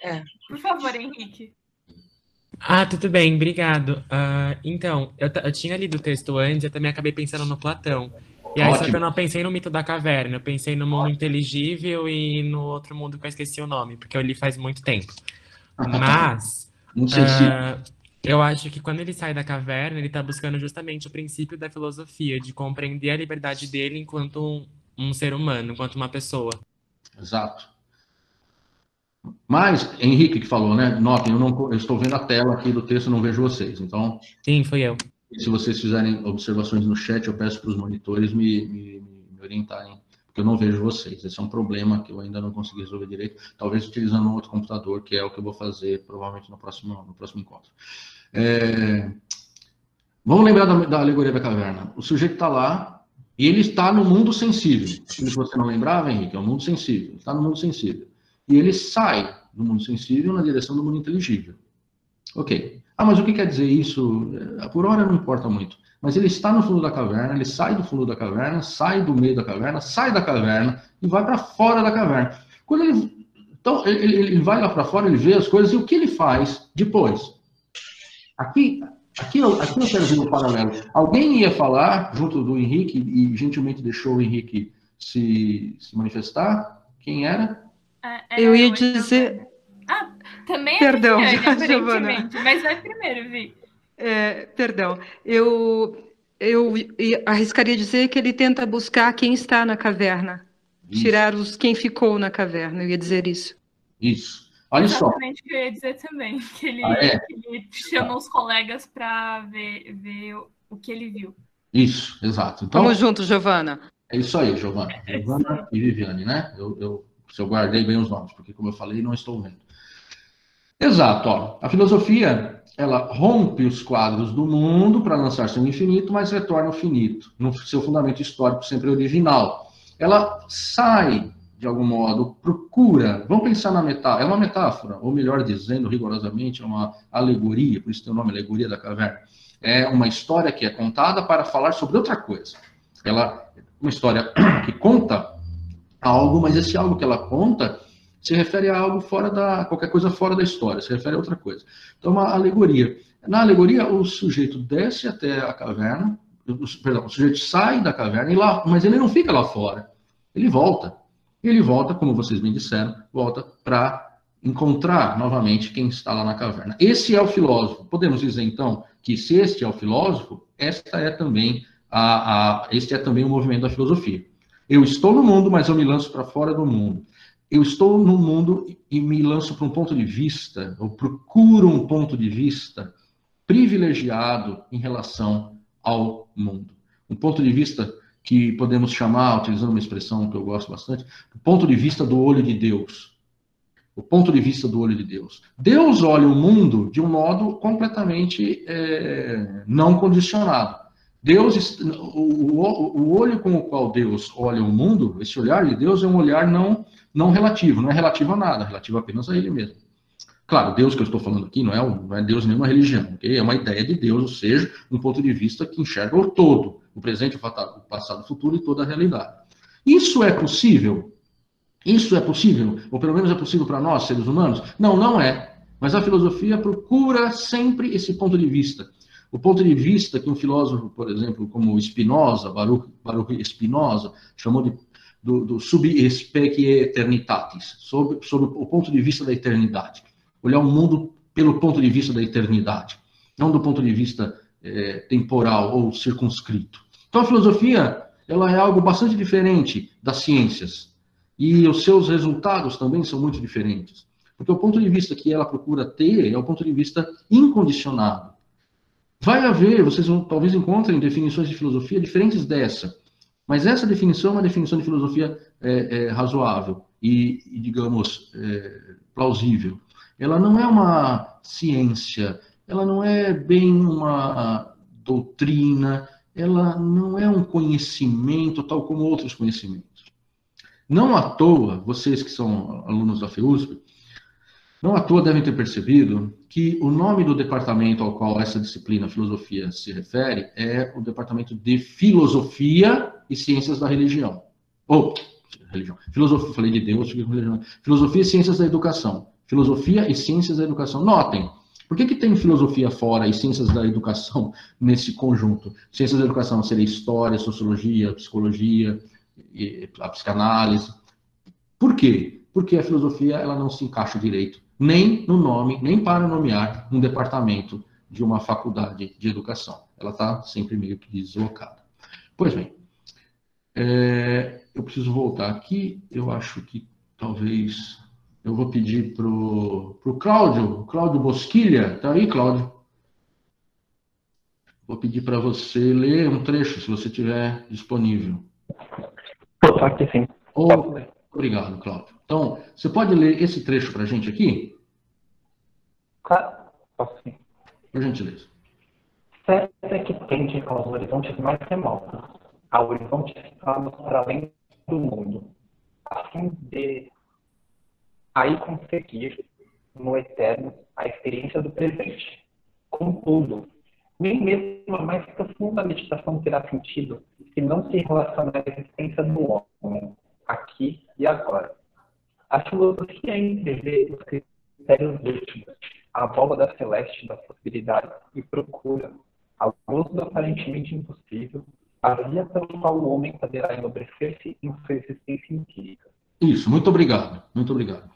É. Por favor, Henrique. Ah, tudo bem, obrigado. Uh, então, eu, eu, tinha lido o texto antes, eu também acabei pensando no Platão. E aí, Ótimo. só que eu não pensei no mito da caverna, eu pensei no mundo inteligível e no outro mundo que eu esqueci o nome, porque eu li faz muito tempo. Mas, uh, eu acho que quando ele sai da caverna, ele está buscando justamente o princípio da filosofia, de compreender a liberdade dele enquanto um, um ser humano, enquanto uma pessoa. Exato. Mas, Henrique que falou, né? Notem, eu não eu estou vendo a tela aqui do texto, não vejo vocês. Então. Sim, foi eu. Se vocês fizerem observações no chat, eu peço para os monitores me, me, me, orientarem, porque eu não vejo vocês. Esse é um problema que eu ainda não consegui resolver direito. Talvez utilizando um outro computador, que é o que eu vou fazer provavelmente no próximo, no próximo encontro. É... Vamos lembrar da, da alegoria da caverna. O sujeito está lá e ele está no mundo sensível. Que você não lembrava, Henrique, é o mundo sensível. Ele está no mundo sensível e ele sai do mundo sensível na direção do mundo inteligível. Ok. Ah, mas o que quer dizer isso? É, por hora não importa muito. Mas ele está no fundo da caverna, ele sai do fundo da caverna, sai do meio da caverna, sai da caverna e vai para fora da caverna. Quando ele, então, ele, ele vai lá para fora, ele vê as coisas e o que ele faz depois? Aqui, aqui, eu, aqui eu quero ver um paralelo. Alguém ia falar, junto do Henrique, e gentilmente deixou o Henrique se, se manifestar. Quem era? É, é, eu ia dizer. Ah, também é Perdão, [LAUGHS] Giovana. Mas vai primeiro, Vi. É, perdão. Eu, eu arriscaria dizer que ele tenta buscar quem está na caverna. Isso. Tirar os quem ficou na caverna. Eu ia dizer isso. Isso. Olha Exatamente só. o que eu ia dizer também. [LAUGHS] Que ele, ah, é? que ele chama os colegas para ver, ver o que ele viu. Isso, exato. Então, Vamos juntos, Giovana. É isso aí, Giovana. É Giovana e Viviane, né? Eu, eu se eu guardei bem os nomes, porque, como eu falei, não estou vendo. Exato, ó. A filosofia, ela rompe os quadros do mundo para lançar-se no infinito, mas retorna ao finito, no seu fundamento histórico sempre original. Ela sai, de algum modo, procura, vamos pensar na metáfora, é uma metáfora, ou melhor dizendo, rigorosamente, é uma alegoria, por isso tem o nome Alegoria da Caverna. É uma história que é contada para falar sobre outra coisa. Ela, uma história que conta algo, mas esse algo que ela conta se refere a algo fora da qualquer coisa fora da história, se refere a outra coisa. Então, uma alegoria. Na alegoria, o sujeito desce até a caverna, perdão, o sujeito sai da caverna e lá, mas ele não fica lá fora. Ele volta. Ele volta, como vocês bem disseram, volta para encontrar novamente quem está lá na caverna. Esse é o filósofo. Podemos dizer então que se este é o filósofo, esta é também a, a este é também o movimento da filosofia. Eu estou no mundo, mas eu me lanço para fora do mundo. Eu estou no mundo e me lanço para um ponto de vista, eu procuro um ponto de vista privilegiado em relação ao mundo. Um ponto de vista que podemos chamar, utilizando uma expressão que eu gosto bastante, o ponto de vista do olho de Deus. O ponto de vista do olho de Deus. Deus olha o mundo de um modo completamente é, não condicionado. Deus, o, olho com o qual Deus olha o mundo, esse olhar de Deus é um olhar não, não relativo, não é relativo a nada, é relativo apenas a Ele mesmo. Claro, Deus que eu estou falando aqui não é, não é Deus nenhuma religião, okay? é uma ideia de Deus, ou seja, um ponto de vista que enxerga o todo, o presente, o passado, o futuro e toda a realidade. Isso é possível? Isso é possível? Ou pelo menos é possível para nós, seres humanos? Não, não é. Mas a filosofia procura sempre esse ponto de vista. O ponto de vista que um filósofo, por exemplo, como Spinoza, Baruch, Baruch Spinoza, chamou de do, do sub specie eternitatis, sobre o ponto de vista da eternidade. Olhar o mundo pelo ponto de vista da eternidade, não do ponto de vista é, temporal ou circunscrito. Então a filosofia ela é algo bastante diferente das ciências e os seus resultados também são muito diferentes, porque o ponto de vista que ela procura ter é o ponto de vista incondicionado. Vai haver, vocês vão, talvez encontrem definições de filosofia diferentes dessa, mas essa definição é uma definição de filosofia é, é, razoável e, e digamos, é, plausível. Ela não é uma ciência, ela não é bem uma doutrina, ela não é um conhecimento tal como outros conhecimentos. Não à toa, vocês que são alunos da FEUSP, não à toa devem ter percebido que o nome do departamento ao qual essa disciplina filosofia se refere é o departamento de filosofia e ciências da religião. Ou, religião. Filosofia, falei de Deus, religião. Filosofia e ciências da educação. Filosofia e ciências da educação. Notem, por que, que tem filosofia fora e ciências da educação [LAUGHS] nesse conjunto? Ciências da educação seria história, sociologia, psicologia, a psicanálise. Por quê? Porque a filosofia ela não se encaixa direito nem no nome, nem para nomear um departamento de uma faculdade de educação. Ela está sempre meio que deslocada. Pois bem, é, eu preciso voltar aqui. Eu acho que talvez eu vou pedir para o Cláudio, Cláudio Bosquilha. Está aí, Cláudio? Vou pedir para você ler um trecho, se você tiver disponível. Estou aqui sim. Oh, obrigado, Cláudio. Então, você pode ler esse trecho para a gente aqui? Claro, posso sim. Por gentileza. Certo é que tende aos horizontes mais remotos, a horizontes situados para além do mundo, a fim de aí conseguir no eterno a experiência do presente. Contudo, nem mesmo a mais profunda meditação terá sentido se não se relacionar à existência do homem, aqui e agora. A filosofia entrevê os critérios últimos, a válvula celeste das possibilidades e procura, ao luz do aparentemente impossível, a via pela qual o homem poderá enobrecer-se em sua existência empírica. Isso, muito obrigado, muito obrigado.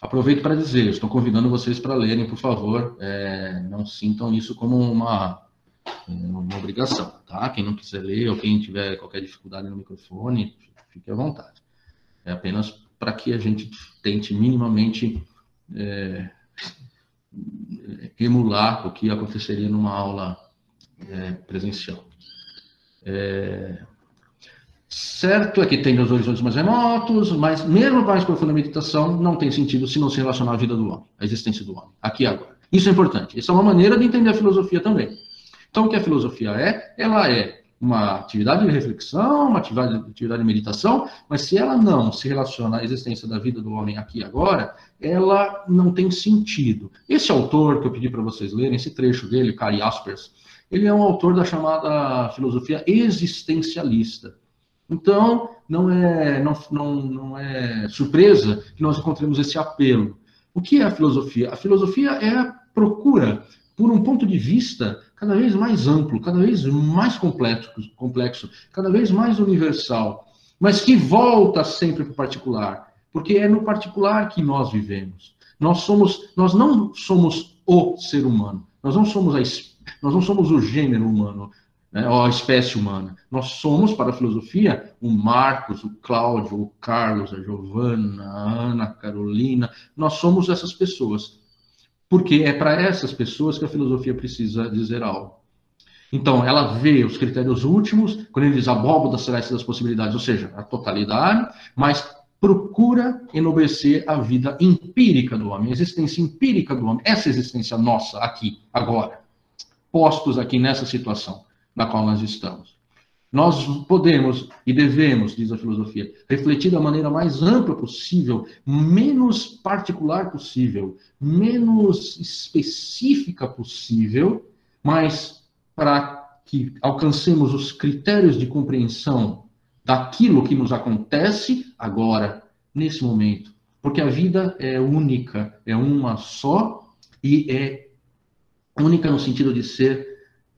Aproveito para dizer, estou convidando vocês para lerem, por favor, é, não sintam isso como uma, uma obrigação, tá? Quem não quiser ler ou quem tiver qualquer dificuldade no microfone, fique à vontade. É apenas para que a gente tente minimamente é, emular o que aconteceria numa aula é, presencial. É, certo é que tem os horizontes mais remotos, mas mesmo mais profunda meditação não tem sentido se não se relacionar à vida do homem, à existência do homem, aqui e agora. Isso é importante. Essa é uma maneira de entender a filosofia também. Então, o que a filosofia é? Ela é uma atividade de reflexão, uma atividade, atividade de meditação, mas se ela não se relaciona à existência da vida do homem aqui e agora, ela não tem sentido. Esse autor que eu pedi para vocês lerem, esse trecho dele, Kai Jaspers, ele é um autor da chamada filosofia existencialista. Então, não é, não, não, não é surpresa que nós encontremos esse apelo. O que é a filosofia? A filosofia é a procura por um ponto de vista cada vez mais amplo, cada vez mais complexo, complexo cada vez mais universal, mas que volta sempre para o particular, porque é no particular que nós vivemos. Nós somos, nós não somos o ser humano, nós não somos a, nós não somos o gênero humano, né, ou a espécie humana. Nós somos, para a filosofia, o Marcos, o Cláudio, o Carlos, a Giovana, a Ana, a Carolina. Nós somos essas pessoas. Porque é para essas pessoas que a filosofia precisa dizer algo. Então, ela vê os critérios últimos, quando ele diz a abóboda celeste das possibilidades, ou seja, a totalidade, mas procura enobecer a vida empírica do homem, a existência empírica do homem, essa existência nossa aqui, agora, postos aqui nessa situação na qual nós estamos. Nós podemos e devemos, diz a filosofia, refletir da maneira mais ampla possível, menos particular possível, menos específica possível, mas para que alcancemos os critérios de compreensão daquilo que nos acontece agora, nesse momento, porque a vida é única, é uma só e é única no sentido de ser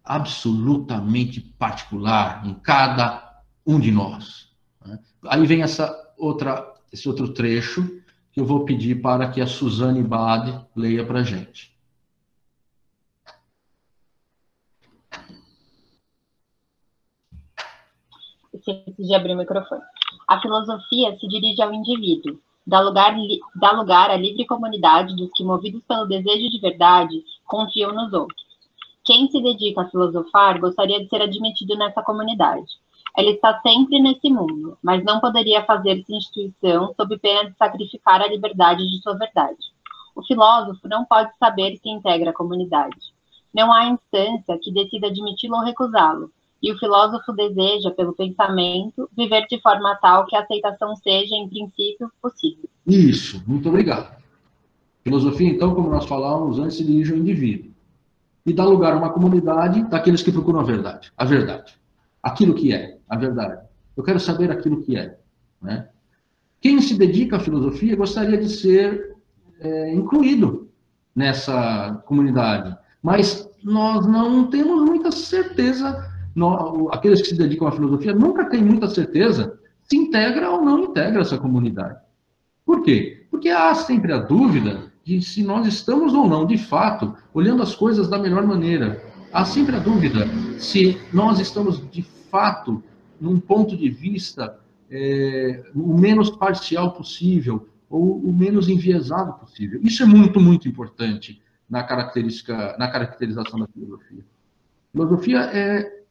absolutamente particular em cada um de nós. né? Aí vem essa outra, esse outro trecho que eu vou pedir para que a Suzane Bade leia para a gente. Esqueci de abrir o microfone. A filosofia se dirige ao indivíduo, dá lugar, dá lugar à livre comunidade dos que, movidos pelo desejo de verdade, confiam nos outros. Quem se dedica a filosofar gostaria de ser admitido nessa comunidade. Ela está sempre nesse mundo, mas não poderia fazer-se instituição sob pena de sacrificar a liberdade de sua verdade. O filósofo não pode saber se integra a comunidade. Não há instância que decida admiti-lo ou recusá-lo, e o filósofo deseja, pelo pensamento, viver de forma tal que a aceitação seja, em princípio, possível. Isso, muito obrigado. Filosofia, então, como nós falávamos antes, se dirige ao indivíduo. E dá lugar a uma comunidade daqueles que procuram a verdade. A verdade. Aquilo que é, a verdade. Eu quero saber aquilo que é. Né? Quem se dedica à filosofia gostaria de ser é, incluído nessa comunidade. Mas nós não temos muita certeza, aqueles que se dedicam à filosofia nunca têm muita certeza se integra ou não integra essa comunidade. Por quê? Porque há sempre a dúvida de se nós estamos ou não, de fato, olhando as coisas da melhor maneira. Há sempre a dúvida se nós estamos, de fato, num ponto de vista é, o menos parcial possível ou o menos enviesado possível. Isso é muito, muito importante na característica, na caracterização da filosofia. Filosofia é,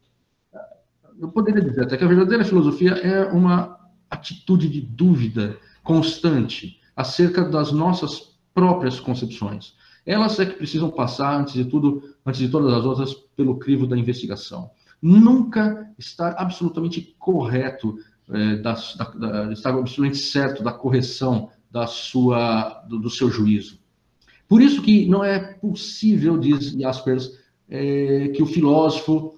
eu poderia dizer até que a verdadeira filosofia é uma atitude de dúvida constante acerca das nossas próprias concepções. Elas é que precisam passar, antes de tudo, antes de todas as outras, pelo crivo da investigação. Nunca está absolutamente correto, eh, da, da, da, está absolutamente certo da correção da sua, do, do seu juízo. Por isso que não é possível, diz Jaspers, eh, que o filósofo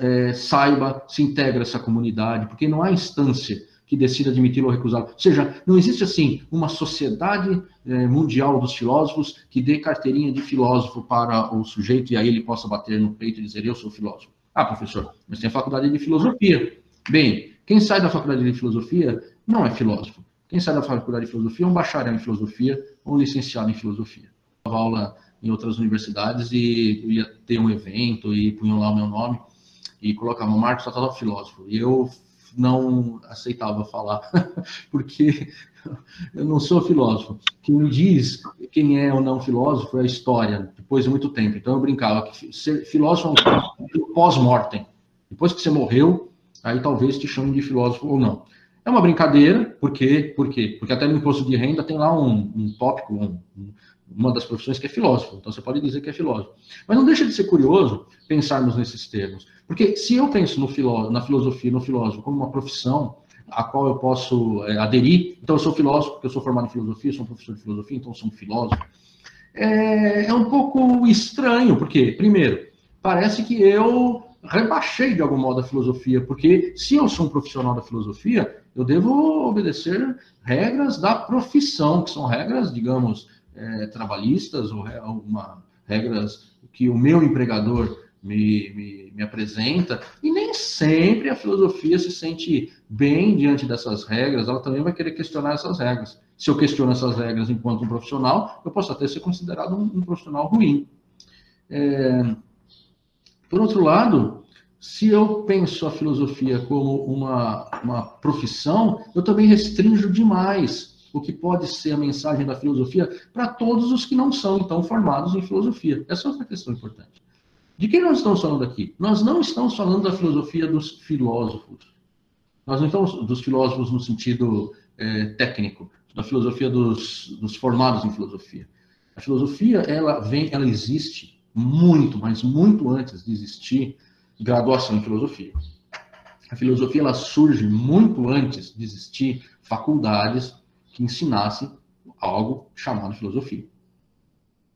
eh, saiba, se integra a essa comunidade, porque não há instância que decida admiti-lo ou recusá-lo. Ou seja, não existe assim uma sociedade eh, mundial dos filósofos que dê carteirinha de filósofo para o sujeito e aí ele possa bater no peito e dizer eu sou filósofo. Ah, professor, mas tem a faculdade de filosofia. Bem, quem sai da faculdade de filosofia não é filósofo. Quem sai da faculdade de filosofia é um bacharel em filosofia ou um licenciado em filosofia. Eu dava aula em outras universidades e ia ter um evento e punham lá o meu nome e colocavam Marcos Tatá filósofo. E eu não aceitava falar, [LAUGHS] porque eu não sou filósofo. Quem diz quem é ou não filósofo é a história, depois de muito tempo. Então eu brincava que ser filósofo é um pós-mortem. Depois que você morreu, aí talvez te chamem de filósofo ou não. É uma brincadeira, por quê? Por quê? Porque até no imposto de renda tem lá um, um tópico, um, uma das profissões que é filósofo. Então você pode dizer que é filósofo. Mas não deixa de ser curioso pensarmos nesses termos. Porque se eu penso filó na filosofia, no filósofo, como uma profissão a qual eu posso é, aderir, então eu sou filósofo, porque eu sou formado em filosofia, sou um professor de filosofia, então eu sou um filósofo. É, é um pouco estranho, porque, primeiro, parece que eu rebaixei de algum modo a filosofia, porque se eu sou um profissional da filosofia, eu devo obedecer regras da profissão, que são regras, digamos, é, trabalhistas ou uma, regras que o meu empregador me, me, me, apresenta, e nem sempre a filosofia se sente bem diante dessas regras, ela também vai querer questionar essas regras. Se eu questiono essas regras enquanto um profissional, eu posso até ser considerado um, um profissional ruim. É, por outro lado, se eu penso a filosofia como uma, uma profissão, eu também restringo demais o que pode ser a mensagem da filosofia para todos os que não são, então, formados em filosofia. Essa é outra questão importante. De quem nós estamos falando aqui? Nós não estamos falando da filosofia dos filósofos. Nós não estamos dos filósofos no sentido é, técnico, da filosofia dos, dos formados em filosofia. A filosofia, ela vem, ela existe muito, mas muito antes de existir graduação em filosofia. A filosofia ela surge muito antes de existir faculdades que ensinassem algo chamado filosofia.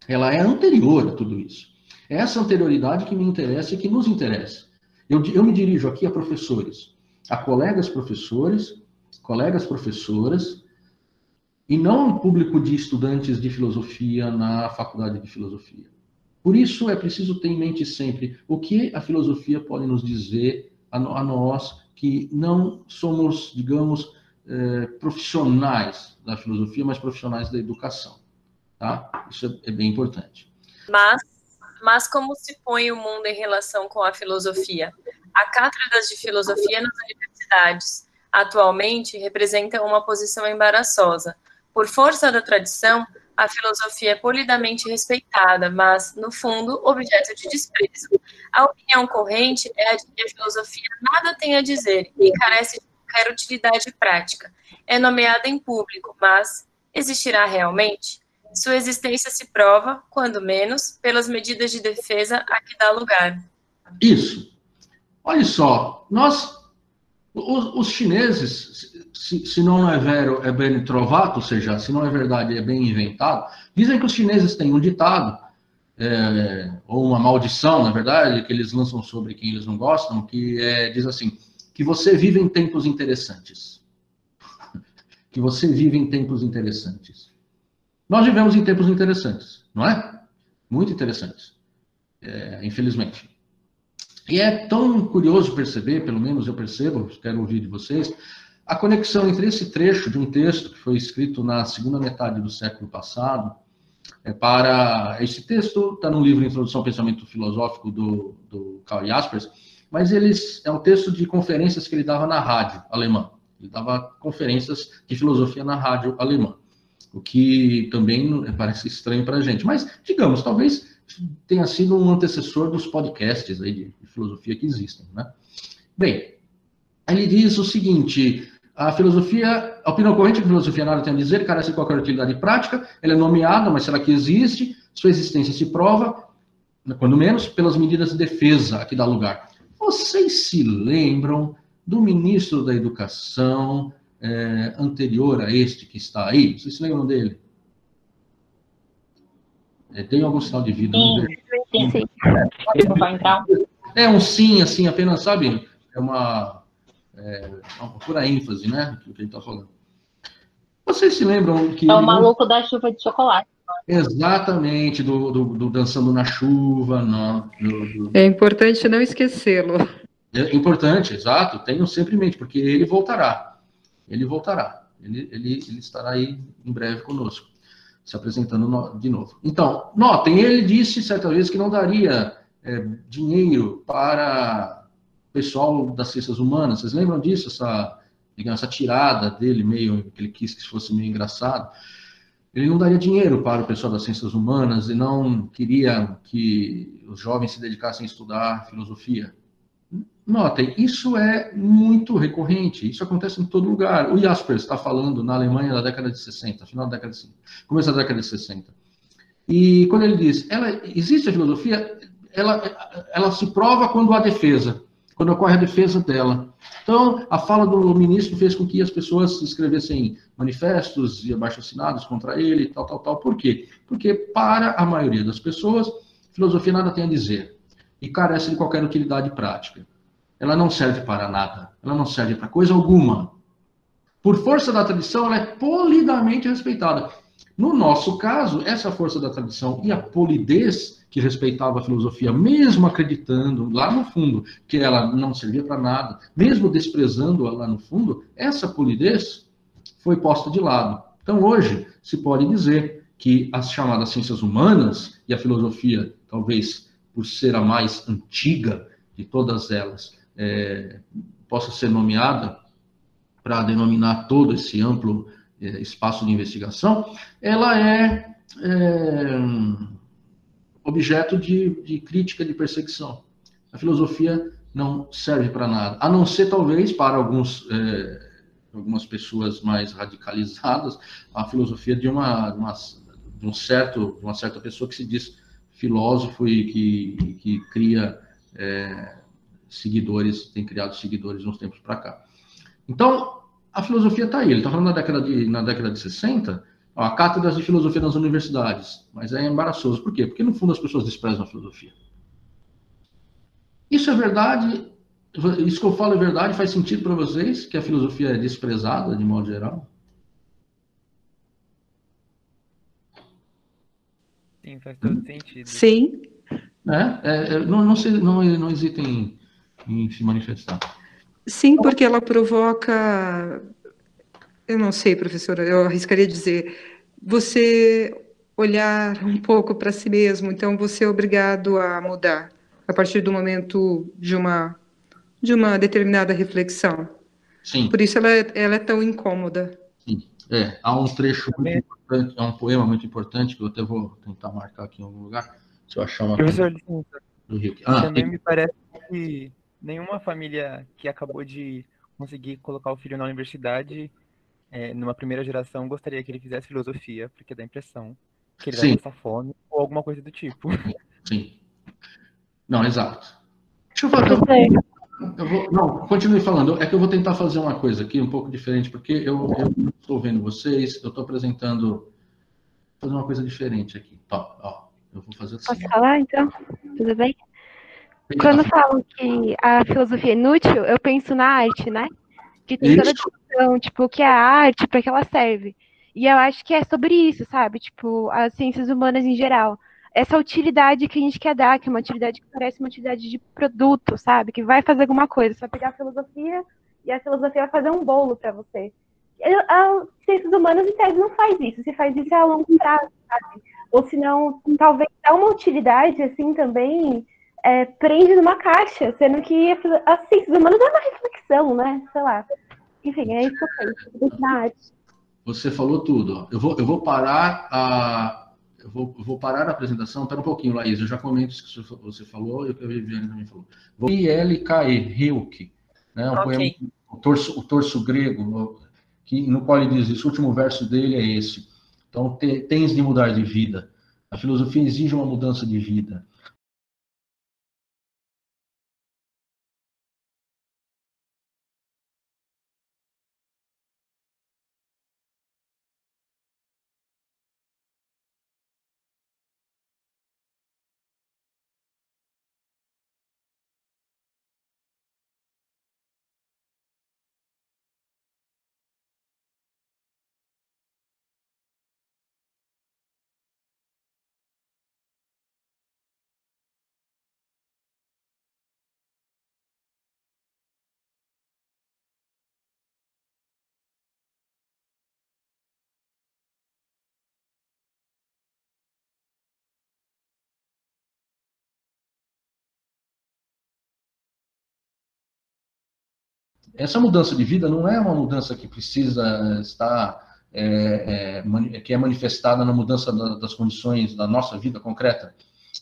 Ela é anterior a tudo isso. É essa anterioridade que me interessa e que nos interessa. Eu, eu me dirijo aqui a professores, a colegas professores, colegas professoras, e não um público de estudantes de filosofia na faculdade de filosofia. Por isso é preciso ter em mente sempre o que a filosofia pode nos dizer a, nós que não somos, digamos, eh, profissionais da filosofia, mas profissionais da educação. Tá? Isso é, é bem importante. Mas, mas como se põe o mundo em relação com a filosofia? Há cátedras de filosofia nas universidades. Atualmente representam uma posição embaraçosa. Por força da tradição, a filosofia é polidamente respeitada, mas, no fundo, objeto de desprezo. A opinião corrente é a de que a filosofia nada tem a dizer e carece de qualquer utilidade prática. É nomeada em público, mas existirá realmente? Sua existência se prova, quando menos, pelas medidas de defesa a que dá lugar. Isso. Olha só, nós, os, os chineses, se, se, não é vero, é bem trovato, ou seja, se não é verdade, é bem inventado. Dizem que os chineses têm um ditado, é, ou uma maldição, na verdade, que eles lançam sobre quem eles não gostam, que é, diz assim, que você vive em tempos interessantes. que você vive em tempos interessantes. Nós vivemos em tempos interessantes, não é? Muito interessantes, é, infelizmente. E é tão curioso perceber, pelo menos eu percebo, quero ouvir de vocês, a conexão entre esse trecho de um texto que foi escrito na segunda metade do século passado, é para esse texto está no livro Introdução ao Pensamento Filosófico do, do Karl Jaspers, mas eles é um texto de conferências que ele dava na rádio alemã. Ele dava conferências de filosofia na rádio alemã, o que também parece estranho para a gente. Mas digamos, talvez tenha sido um antecessor dos podcasts aí de, de filosofia que existem, né? Bem, ele diz o seguinte: a filosofia, a opinião corrente que a filosofia nada tem a dizer, carece de qualquer utilidade prática, ela é nomeada, mas será que existe? Sua existência se prova, quando menos, pelas medidas de defesa a que dá lugar. Vocês se lembram do ministro da Educação é, anterior a este que está aí? Vocês se lembram dele? É, tem algum sinal de vida? Sim, sim, sim. É um sim, assim, apenas, sabe? É uma, é, uma pura ênfase, né? Do que ele está falando. Vocês se lembram que. É o maluco da chuva de chocolate. Exatamente, do, do, do Dançando na Chuva. No, do, é importante não esquecê-lo. É importante, exato. Tenham sempre em mente, porque ele voltará. Ele voltará. Ele, ele, ele estará aí em breve conosco se apresentando no, de novo. Então, notem, ele disse certa vez que não daria é, dinheiro para o pessoal das ciências humanas. Vocês lembram disso? Essa, digamos, essa tirada dele, meio que ele quis que fosse meio engraçado. Ele não daria dinheiro para o pessoal das ciências humanas e não queria que os jovens se dedicassem a estudar filosofia. Notem, isso é muito recorrente, isso acontece em todo lugar. O Jaspers está falando na Alemanha da década de 60, final da década de 50, começo da década de 60. E quando ele diz, ela, existe a filosofia, ela, ela se prova quando há defesa, quando ocorre a defesa dela. Então, a fala do ministro fez com que as pessoas escrevessem manifestos e abaixo-assinados contra ele, tal, tal, tal. Por quê? Porque, para a maioria das pessoas, filosofia nada tem a dizer e carece de qualquer utilidade prática ela não serve para nada, ela não serve para coisa alguma. Por força da tradição, ela é polidamente respeitada. No nosso caso, essa força da tradição e a polidez que respeitava a filosofia, mesmo acreditando lá no fundo que ela não servia para nada, mesmo desprezando-a lá no fundo, essa polidez foi posta de lado. Então, hoje, se pode dizer que as chamadas ciências humanas e a filosofia, talvez por ser a mais antiga de todas elas, é, possa ser nomeada para denominar todo esse amplo espaço de investigação, ela é, é objeto de, de, crítica, de perseguição. A filosofia não serve para nada, a não ser talvez para alguns, é, algumas pessoas mais radicalizadas, a filosofia de uma, uma, de um certo, de uma certa pessoa que se diz filósofo e que, que cria é, seguidores, tem criado seguidores uns tempos para cá. Então, a filosofia está aí. Ele está falando na década de, na década de 60, ó, a cátedras de filosofia nas universidades. Mas é embaraçoso. Por quê? Porque, no fundo, as pessoas desprezam a filosofia. Isso é verdade? Isso que eu falo é verdade? Faz sentido para vocês que a filosofia é desprezada, de modo geral? Sim, faz todo sentido. Sim. Né? É, é, não, não, se, não, não hesitem em, em se manifestar. Sim, porque ela provoca. Eu não sei, professora, eu arriscaria dizer. Você olhar um pouco para si mesmo, então você é obrigado a mudar a partir do momento de uma de uma determinada reflexão. Sim. Por isso ela é, ela é tão incômoda. Sim. É, há um trecho muito importante, há um poema muito importante que eu até vou tentar marcar aqui em algum lugar, se eu achar uma Professor, licença. do Rio. Ah, Também tem- me parece que nenhuma família que acabou de conseguir colocar o filho na universidade, é, numa primeira geração, gostaria que ele fizesse filosofia, porque dá a impressão que ele Sim. vai passar fome ou alguma coisa do tipo. [LAUGHS] Sim. Não, exato. Deixa eu fazer. Eu vou, não, continue falando. É que eu vou tentar fazer uma coisa aqui um pouco diferente, porque eu, estou vendo vocês, eu estou apresentando. Fazer uma coisa diferente aqui. Tá, ó, eu vou fazer assim. Posso falar, então? Tudo bem? Quando falam que a filosofia é inútil, eu penso na arte, né? Que tem toda a discussão, tipo, o que é a arte, para que ela serve. E eu acho que é sobre isso, sabe? Tipo, as ciências humanas em geral. Essa utilidade que a gente quer dar, que é uma utilidade que parece uma utilidade de produto, sabe? Que vai fazer alguma coisa. Você vai pegar a filosofia e a filosofia vai fazer um bolo para você. As ciências humanas, em tese, não faz isso. Se faz isso é a longo prazo, sabe? Ou se não, talvez dá uma utilidade, assim, também é, prende numa caixa, sendo que a filo- as ciências humanas é uma reflexão, né? Sei lá. Enfim, é isso que eu penso. Na arte. Você falou tudo. Eu vou, eu vou parar a. Eu vou, eu vou parar a apresentação. Espera um pouquinho, Laís. Eu já comento isso que você- falou e o que a Viviane também falou. Vou I-L-K-E, Rilke, né? Um Ok. poema, o torso, o torso grego, no, que, no qual ele diz isso. O último verso dele é esse. Então, te- tens de mudar de vida. A filosofia exige uma mudança de vida. Essa mudança de vida não é uma mudança que precisa estar é, é, que é manifestada na mudança da- das condições da nossa vida concreta,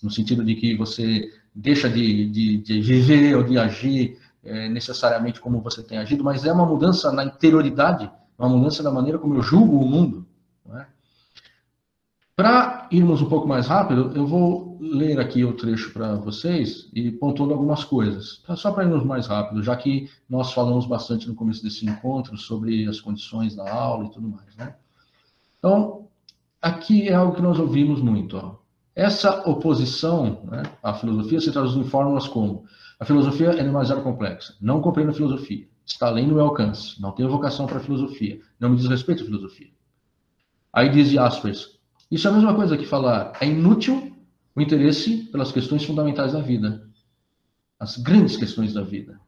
no sentido de que você deixa de, de, de viver ou de agir é, necessariamente como você tem agido, mas é uma mudança na interioridade, uma mudança da maneira como eu julgo o mundo. não é? Para irmos um pouco mais rápido, eu vou ler aqui o trecho para vocês e pontuando algumas coisas, tá? só para irmos mais rápido, já que nós falamos bastante no começo desse encontro sobre as condições da aula e tudo mais. Né? Então, aqui é algo que nós ouvimos muito. Ó. Essa oposição né, à filosofia se traduz em fórmulas como a filosofia é demasiado complexa, não compreendo a filosofia, está além do meu alcance, não tenho vocação para a filosofia, não me diz respeito à filosofia. Aí diz Jaspers, isso é a mesma coisa que falar, é inútil o interesse pelas questões fundamentais da vida, as grandes questões da vida.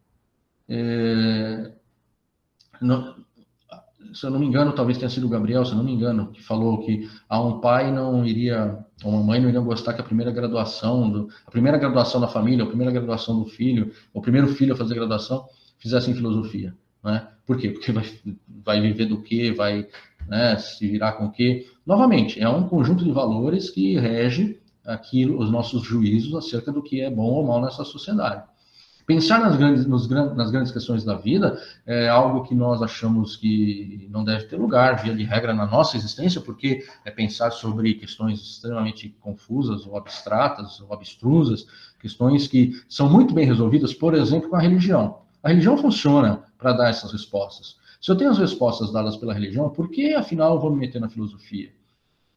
É, não- se eu não me engano, talvez tenha sido o Gabriel, se eu não me engano, que falou que a um pai não iria, uma mãe não iria gostar que a primeira graduação, do, a primeira graduação da família, a primeira graduação do filho, o primeiro filho a fazer graduação, fizessem filosofia, né? Por quê? Porque vai, vai viver do quê, vai né, se virar com o quê? Novamente, é um conjunto de valores que rege aquilo, os nossos juízos acerca do que é bom ou mal nessa sociedade. Pensar nas grandes, nos, nas grandes questões da vida é algo que nós achamos que não deve ter lugar, via de regra, na nossa existência, porque é pensar sobre questões extremamente confusas ou abstratas ou abstrusas, questões que são muito bem resolvidas, por exemplo, com a religião. A religião funciona para dar essas respostas. Se eu tenho as respostas dadas pela religião, por que afinal eu vou me meter na filosofia?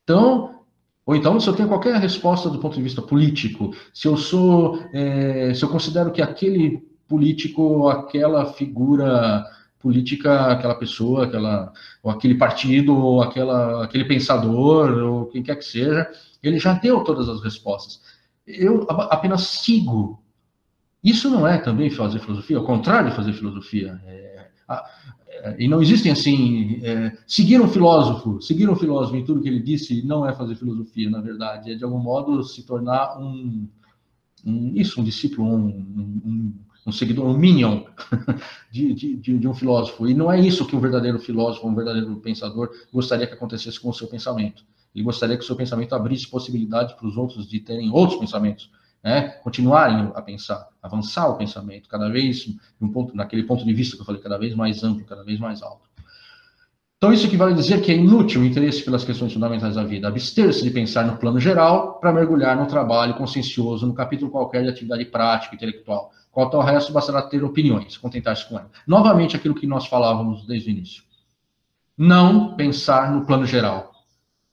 Então, ou então, se eu tenho qualquer resposta do ponto de vista político, se eu sou, eh, se eu considero que aquele político aquela figura política aquela pessoa, aquela, ou aquele partido, ou aquela, aquele pensador, ou quem quer que seja, ele já deu todas as respostas. Eu apenas sigo. Isso não é também fazer filosofia, ao contrário de fazer filosofia. É, é, e não existem assim, é, seguir um filósofo, seguir um filósofo em tudo que ele disse não é fazer filosofia, na verdade, é de algum modo se tornar um, um isso, um discípulo, um, um, um seguidor, um minion [LAUGHS] de, de, de, um filósofo. E não é isso que um verdadeiro filósofo, um verdadeiro pensador gostaria que acontecesse com o seu pensamento. Ele gostaria que o seu pensamento abrisse possibilidade para os outros de terem outros pensamentos, né? continuarem a pensar, avançar o pensamento, cada vez um ponto, naquele ponto de vista que eu falei, cada vez mais amplo, cada vez mais alto. Então, isso equivale a dizer que é inútil o interesse pelas questões fundamentais da vida, abster-se de pensar no plano geral para mergulhar no trabalho consciencioso, no capítulo qualquer de atividade prática, intelectual. Quanto ao resto, bastará ter opiniões, contentar-se com ela. Novamente, aquilo que nós falávamos desde o início. Não pensar no plano geral.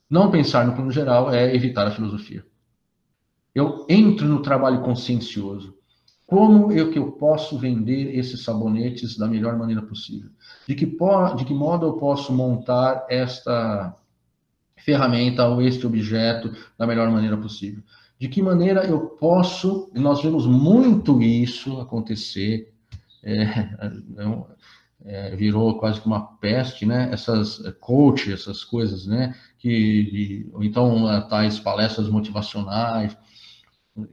Não pensar no plano geral é evitar a filosofia. Eu entro no trabalho consciencioso. Como eu que eu posso vender esses sabonetes da melhor maneira possível? De que, de que modo eu posso montar esta ferramenta ou este objeto da melhor maneira possível? De que maneira eu posso, e nós vemos muito isso acontecer, é, [LAUGHS] é, é, virou quase que uma peste, né? Essas é, coach, essas coisas, né? Que, ou então é, tais palestras motivacionais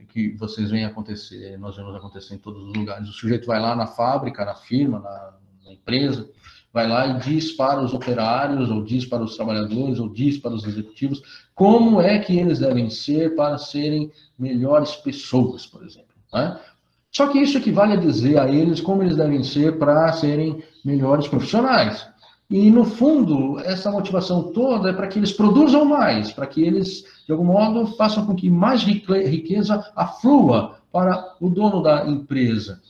que vocês veem acontecer, nós vemos acontecer em todos os lugares. O sujeito vai lá na fábrica, na firma, na, na empresa, vai lá e diz para os operários, ou diz para os trabalhadores, ou diz para os executivos como é que eles devem ser para serem melhores pessoas, por exemplo. Né? Só que isso equivale a dizer a eles como eles devem ser para serem melhores profissionais. E, no fundo, essa motivação toda é para que eles produzam mais, para que eles, de algum modo, façam com que mais riqueza aflua para o dono da empresa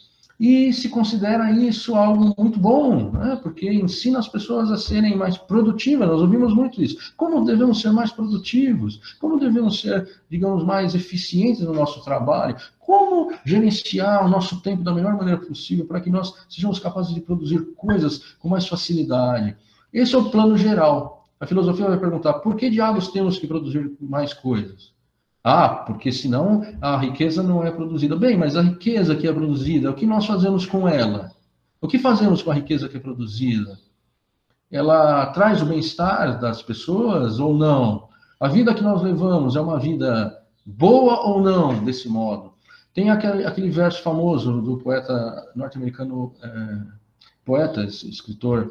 e se considera isso algo muito bom, né? porque ensina as pessoas a serem mais produtivas. Nós ouvimos muito isso. Como devemos ser mais produtivos? Como devemos ser, digamos, mais eficientes no nosso trabalho? Como gerenciar o nosso tempo da melhor maneira possível para que nós sejamos capazes de produzir coisas com mais facilidade? Esse é o plano geral. A filosofia vai perguntar: por que diabos temos que produzir mais coisas? Ah, porque senão a riqueza não é produzida. Bem, mas a riqueza que é produzida, o que nós fazemos com ela? O que fazemos com a riqueza que é produzida? Ela traz o bem-estar das pessoas ou não? A vida que nós levamos é uma vida boa ou não, desse modo? Tem aquele, aquele verso famoso do poeta norte-americano, é, poeta, escritor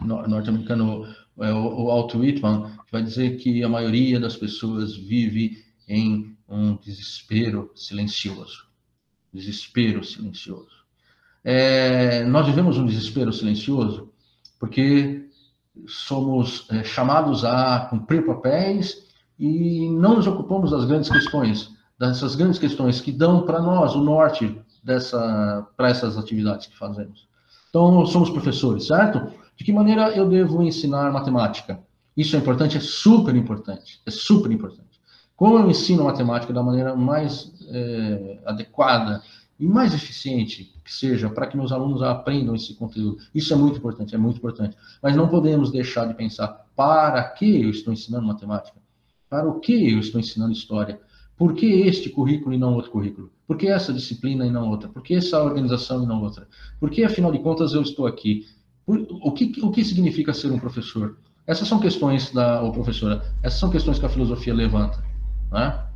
norte-americano o, o Alto Whitman vai dizer que a maioria das pessoas vive em um desespero silencioso. Desespero silencioso. É, nós vivemos um desespero silencioso porque somos é, chamados a cumprir papéis e não nos ocupamos das grandes questões, dessas grandes questões que dão para nós o norte dessa para essas atividades que fazemos. Então, somos professores, certo? De que maneira eu devo ensinar matemática? Isso é importante? É super importante. É super importante. Como eu ensino matemática da maneira mais é, adequada e mais eficiente que seja para que meus alunos aprendam esse conteúdo? Isso é muito importante, é muito importante. Mas não podemos deixar de pensar para que eu estou ensinando matemática? Para o que eu estou ensinando história? Por que este currículo e não outro currículo? Por que essa disciplina e não outra? Por que essa organização e não outra? Por que, afinal de contas, eu estou aqui? O que, o que significa ser um professor? Essas são questões da ou professora. Essas são questões que a filosofia levanta. Né?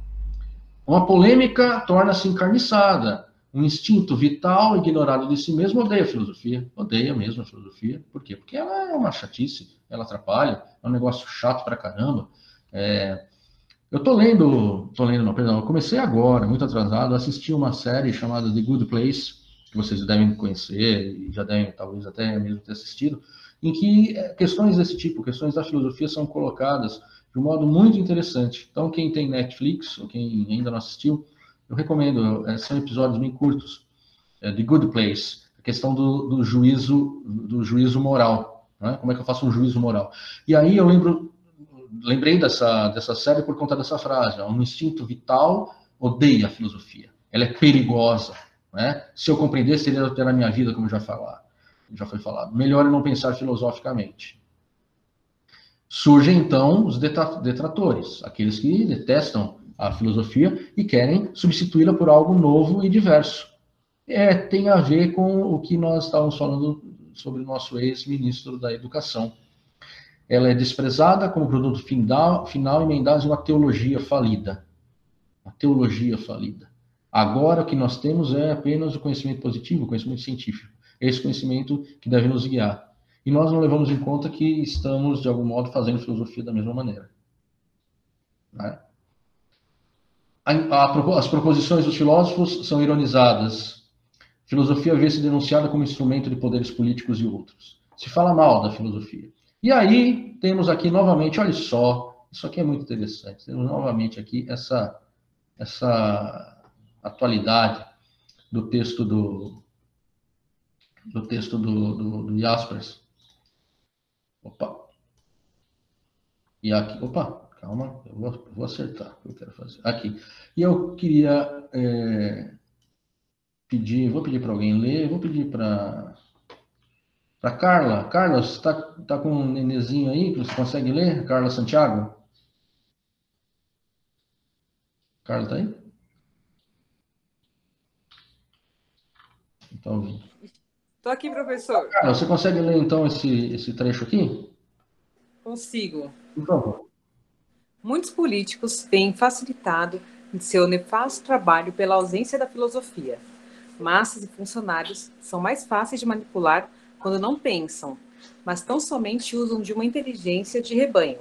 Uma polêmica torna-se encarniçada. Um instinto vital ignorado de si mesmo odeia a filosofia. Odeia mesmo a filosofia. Por quê? Porque ela é uma chatice, ela atrapalha, é um negócio chato pra caramba. É... Eu tô lendo, tô lendo, não, perdão, eu comecei agora, muito atrasado, assisti uma série chamada The Good Place, que vocês devem conhecer e já devem talvez até mesmo ter assistido, em que é, questões desse tipo, questões da filosofia são colocadas de um modo muito interessante. Então, quem tem Netflix, ou quem ainda não assistiu, eu recomendo, é, são episódios bem curtos, é, The Good Place, a questão do, do juízo do juízo moral, né? como é que eu faço um juízo moral. E aí eu lembro, lembrei dessa, dessa série por conta dessa frase, um instinto vital odeia a filosofia, ela é perigosa, né? Se eu compreendesse, ele ia ter na minha vida, como já falar. já foi falado. Melhor é não pensar filosoficamente. Surgem então os detratores, aqueles que detestam a filosofia e querem substituí-la por algo novo e diverso. É, tem a ver com o que nós estávamos falando sobre o nosso ex-ministro da Educação. Ela é desprezada como produto final, final emendado em uma teologia falida. Uma teologia falida. Agora o que nós temos é apenas o conhecimento positivo, o conhecimento científico. Esse conhecimento que deve nos guiar. E nós não levamos em conta que estamos, de algum modo, fazendo filosofia da mesma maneira. Né? as proposições dos filósofos são ironizadas. Filosofia vê-se denunciada como instrumento de poderes políticos e outros. Se fala mal da filosofia. E aí temos aqui novamente, olha só, isso aqui é muito interessante. Temos novamente aqui essa essa atualidade do texto do do texto do, do, do Jaspers. Opa. E aqui, opa, Calma, eu vou, eu vou acertar o que eu quero fazer. Aqui. E eu queria é, pedir, vou pedir para alguém ler, vou pedir para para Carla. Carla, você está tá com um nenezinho aí que você consegue ler? Carla Santiago? Carla está aí? Então, Estou aqui, professor. Você consegue ler então esse, esse trecho aqui? Consigo. Por favor. Muitos políticos têm facilitado seu nefasto trabalho pela ausência da filosofia. Massas e funcionários são mais fáceis de manipular quando não pensam, mas tão somente usam de uma inteligência de rebanho.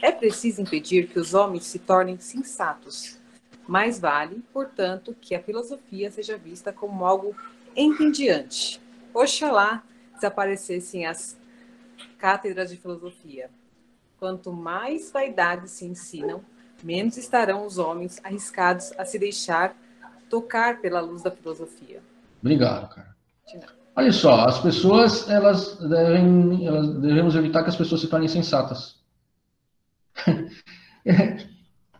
É preciso impedir que os homens se tornem sensatos. Mais vale, portanto, que a filosofia seja vista como algo entendiante. Oxalá desaparecessem as cátedras de filosofia. Quanto mais vaidades se ensinam, menos estarão os homens arriscados a se deixar tocar pela luz da filosofia. Obrigado, cara. Olha só, as pessoas, elas devem, elas devemos evitar que as pessoas se tornem sensatas. [LAUGHS]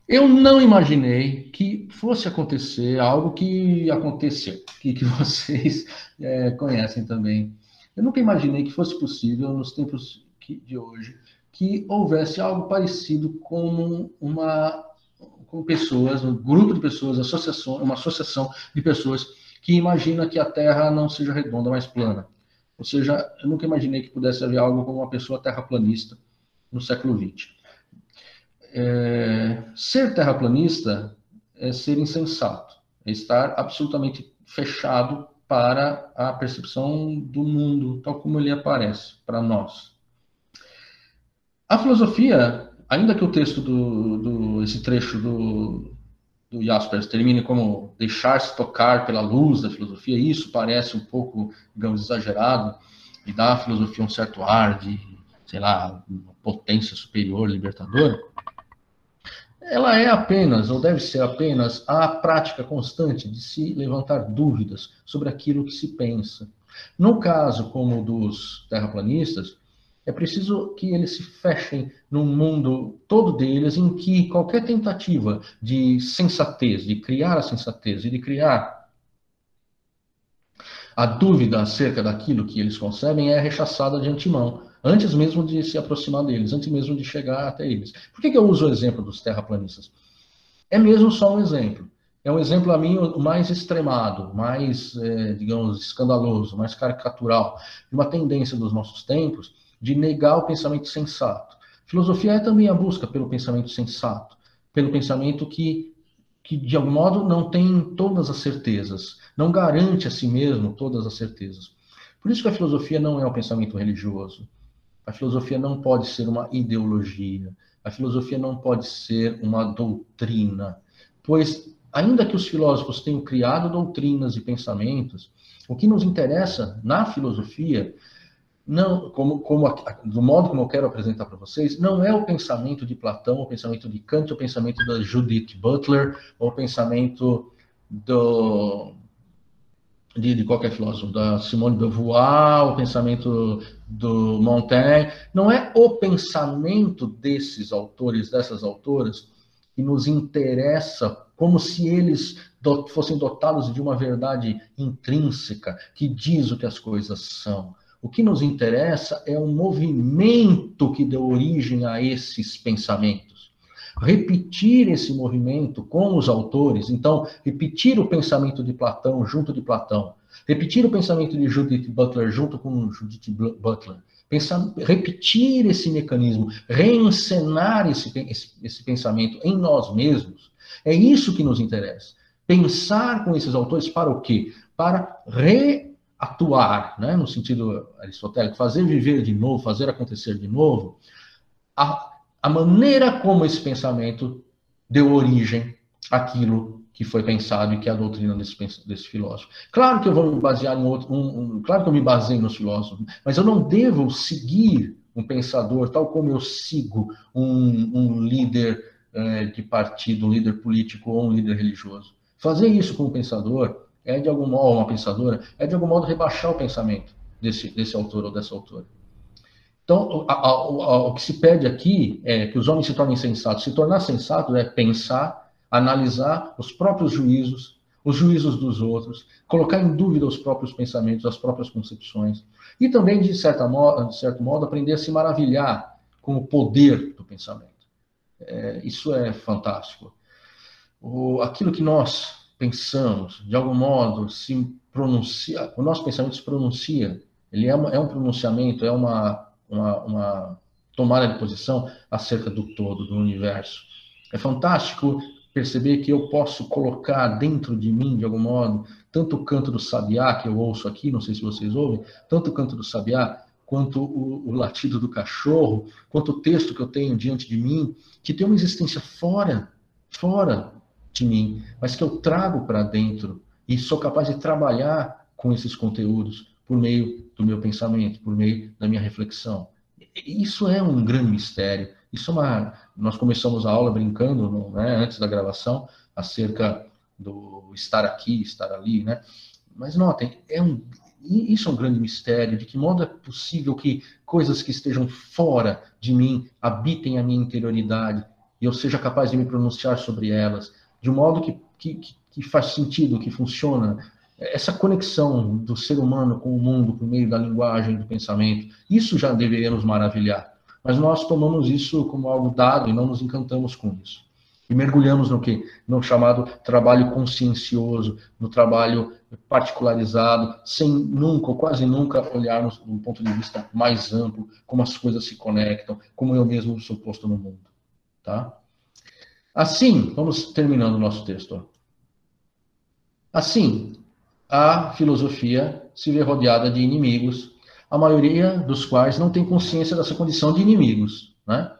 Eu não imaginei que fosse acontecer algo que aconteceu, que, que [LAUGHS] vocês é, conhecem também. Eu nunca imaginei que fosse possível, nos tempos de hoje, que houvesse algo parecido com uma com pessoas, um grupo de pessoas, associação, uma associação de pessoas que imagina que a Terra não seja redonda, mas plana. Ou seja, eu nunca imaginei que pudesse haver algo como uma pessoa terraplanista no século XX. É, ser terraplanista é ser insensato, é estar absolutamente fechado para a percepção do mundo, tal como ele aparece para nós. A filosofia, ainda que o texto do, do esse trecho do, do Jaspers termine como deixar-se tocar pela luz da filosofia, isso parece um pouco, digamos, exagerado e dá à filosofia um certo ar de, sei lá, potência superior, libertadora. Ela é apenas, ou deve ser apenas, a prática constante de se levantar dúvidas sobre aquilo que se pensa. No caso como dos terraplanistas, é preciso que eles se fechem num mundo todo deles em que qualquer tentativa de sensatez, de criar a sensatez e de criar a dúvida acerca daquilo que eles concebem é rechaçada de antemão, antes mesmo de se aproximar deles, antes mesmo de chegar até eles. Por que, que eu uso o exemplo dos terraplanistas? É mesmo só um exemplo. É um exemplo a mim mais extremado, mais, é, digamos, escandaloso, mais caricatural, de uma tendência dos nossos tempos de negar o pensamento sensato. Filosofia é também a busca pelo pensamento sensato, pelo pensamento que, que de algum modo não tem todas as certezas, não garante a si mesmo todas as certezas. Por isso que a filosofia não é o pensamento religioso. A filosofia não pode ser uma ideologia. A filosofia não pode ser uma doutrina. Pois, ainda que os filósofos tenham criado doutrinas e pensamentos, o que nos interessa na filosofia não, como, como do modo como eu quero apresentar para vocês, não é o pensamento de Platão, o pensamento de Kant, o pensamento da Judith Butler, ou o pensamento do, de, de qualquer filósofo, da Simone de Beauvoir, o pensamento do Montaigne. Não é o pensamento desses autores, dessas autoras, que nos interessa como se eles fossem dotados de uma verdade intrínseca que diz o que as coisas são O que nos interessa é o movimento que deu origem a esses pensamentos. Repetir esse movimento com os autores, então, repetir o pensamento de Platão junto de Platão, repetir o pensamento de Judith Butler junto com Judith Butler, pensar, repetir esse mecanismo, reencenar esse, esse, esse pensamento em nós mesmos, é isso que nos interessa. Pensar com esses autores para o quê? Para reatuar, né, no sentido aristotélico, fazer viver de novo, fazer acontecer de novo, a, a maneira como esse pensamento deu origem àquilo que foi pensado e que é a doutrina desse, desse filósofo. Claro que eu vou me basear em outro, um, um, claro que eu me baseio nos filósofos, mas eu não devo seguir um pensador tal como eu sigo um, um líder é, de partido, um líder político ou um líder religioso. Fazer isso com um pensador é de algum modo, uma pensadora, é de algum modo rebaixar o pensamento desse, desse autor ou dessa autora. Então, a, a, a, o que se pede aqui é que os homens se tornem sensatos. Se tornar sensato é pensar analisar os próprios juízos, os juízos dos outros, colocar em dúvida os próprios pensamentos, as próprias concepções, e também, de, certa modo, de certo modo, aprender a se maravilhar com o poder do pensamento. É, isso é fantástico. O, aquilo que nós pensamos, de algum modo, se pronuncia, o nosso pensamento se pronuncia, ele é, uma, é um pronunciamento, é uma, uma, uma tomada de posição acerca do todo, do universo. É fantástico perceber que eu posso colocar dentro de mim, de algum modo, tanto o canto do sabiá, que eu ouço aqui, não sei se vocês ouvem, tanto o canto do sabiá, quanto o, o latido do cachorro, quanto o texto que eu tenho diante de mim, que tem uma existência fora, fora de mim, mas que eu trago para dentro e sou capaz de trabalhar com esses conteúdos por meio do meu pensamento, por meio da minha reflexão. Isso é um grande mistério. Isso é uma. Nós começamos a aula brincando, né, antes da gravação, acerca do estar aqui, estar ali, né? Mas notem, é um, isso é um grande mistério. De que modo é possível que coisas que estejam fora de mim habitem a minha interioridade e eu seja capaz de me pronunciar sobre elas, de um modo que, que, que faz sentido, que funciona? Essa conexão do ser humano com o mundo por meio da linguagem, do pensamento, isso já deveria nos maravilhar. Mas nós tomamos isso como algo dado e não nos encantamos com isso. E mergulhamos no que? No chamado trabalho consciencioso, no trabalho particularizado, sem nunca, ou quase nunca, olharmos um ponto de vista mais amplo, como as coisas se conectam, como eu mesmo sou posto no mundo. Tá? Assim, vamos terminando o nosso texto. Assim, a filosofia se vê rodeada de inimigos a maioria dos quais não tem consciência dessa condição de inimigos, né?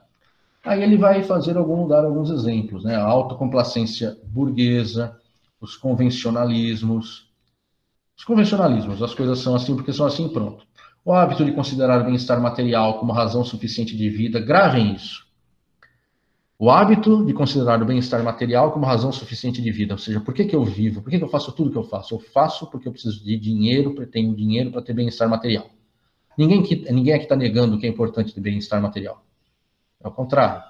Aí ele vai fazer algum, dar alguns exemplos, né? A autocomplacência burguesa, os convencionalismos. Os convencionalismos, as coisas são assim porque são assim pronto. O hábito de considerar o bem-estar material como razão suficiente de vida, gravem isso. O hábito de considerar o bem-estar material como razão suficiente de vida, ou seja, por que, que eu vivo? Por que, que eu faço tudo que eu faço? Eu faço porque eu preciso de dinheiro, tenho dinheiro para ter bem-estar material. Ninguém, que, ninguém aqui está negando que é importante ter bem-estar material. Ao contrário,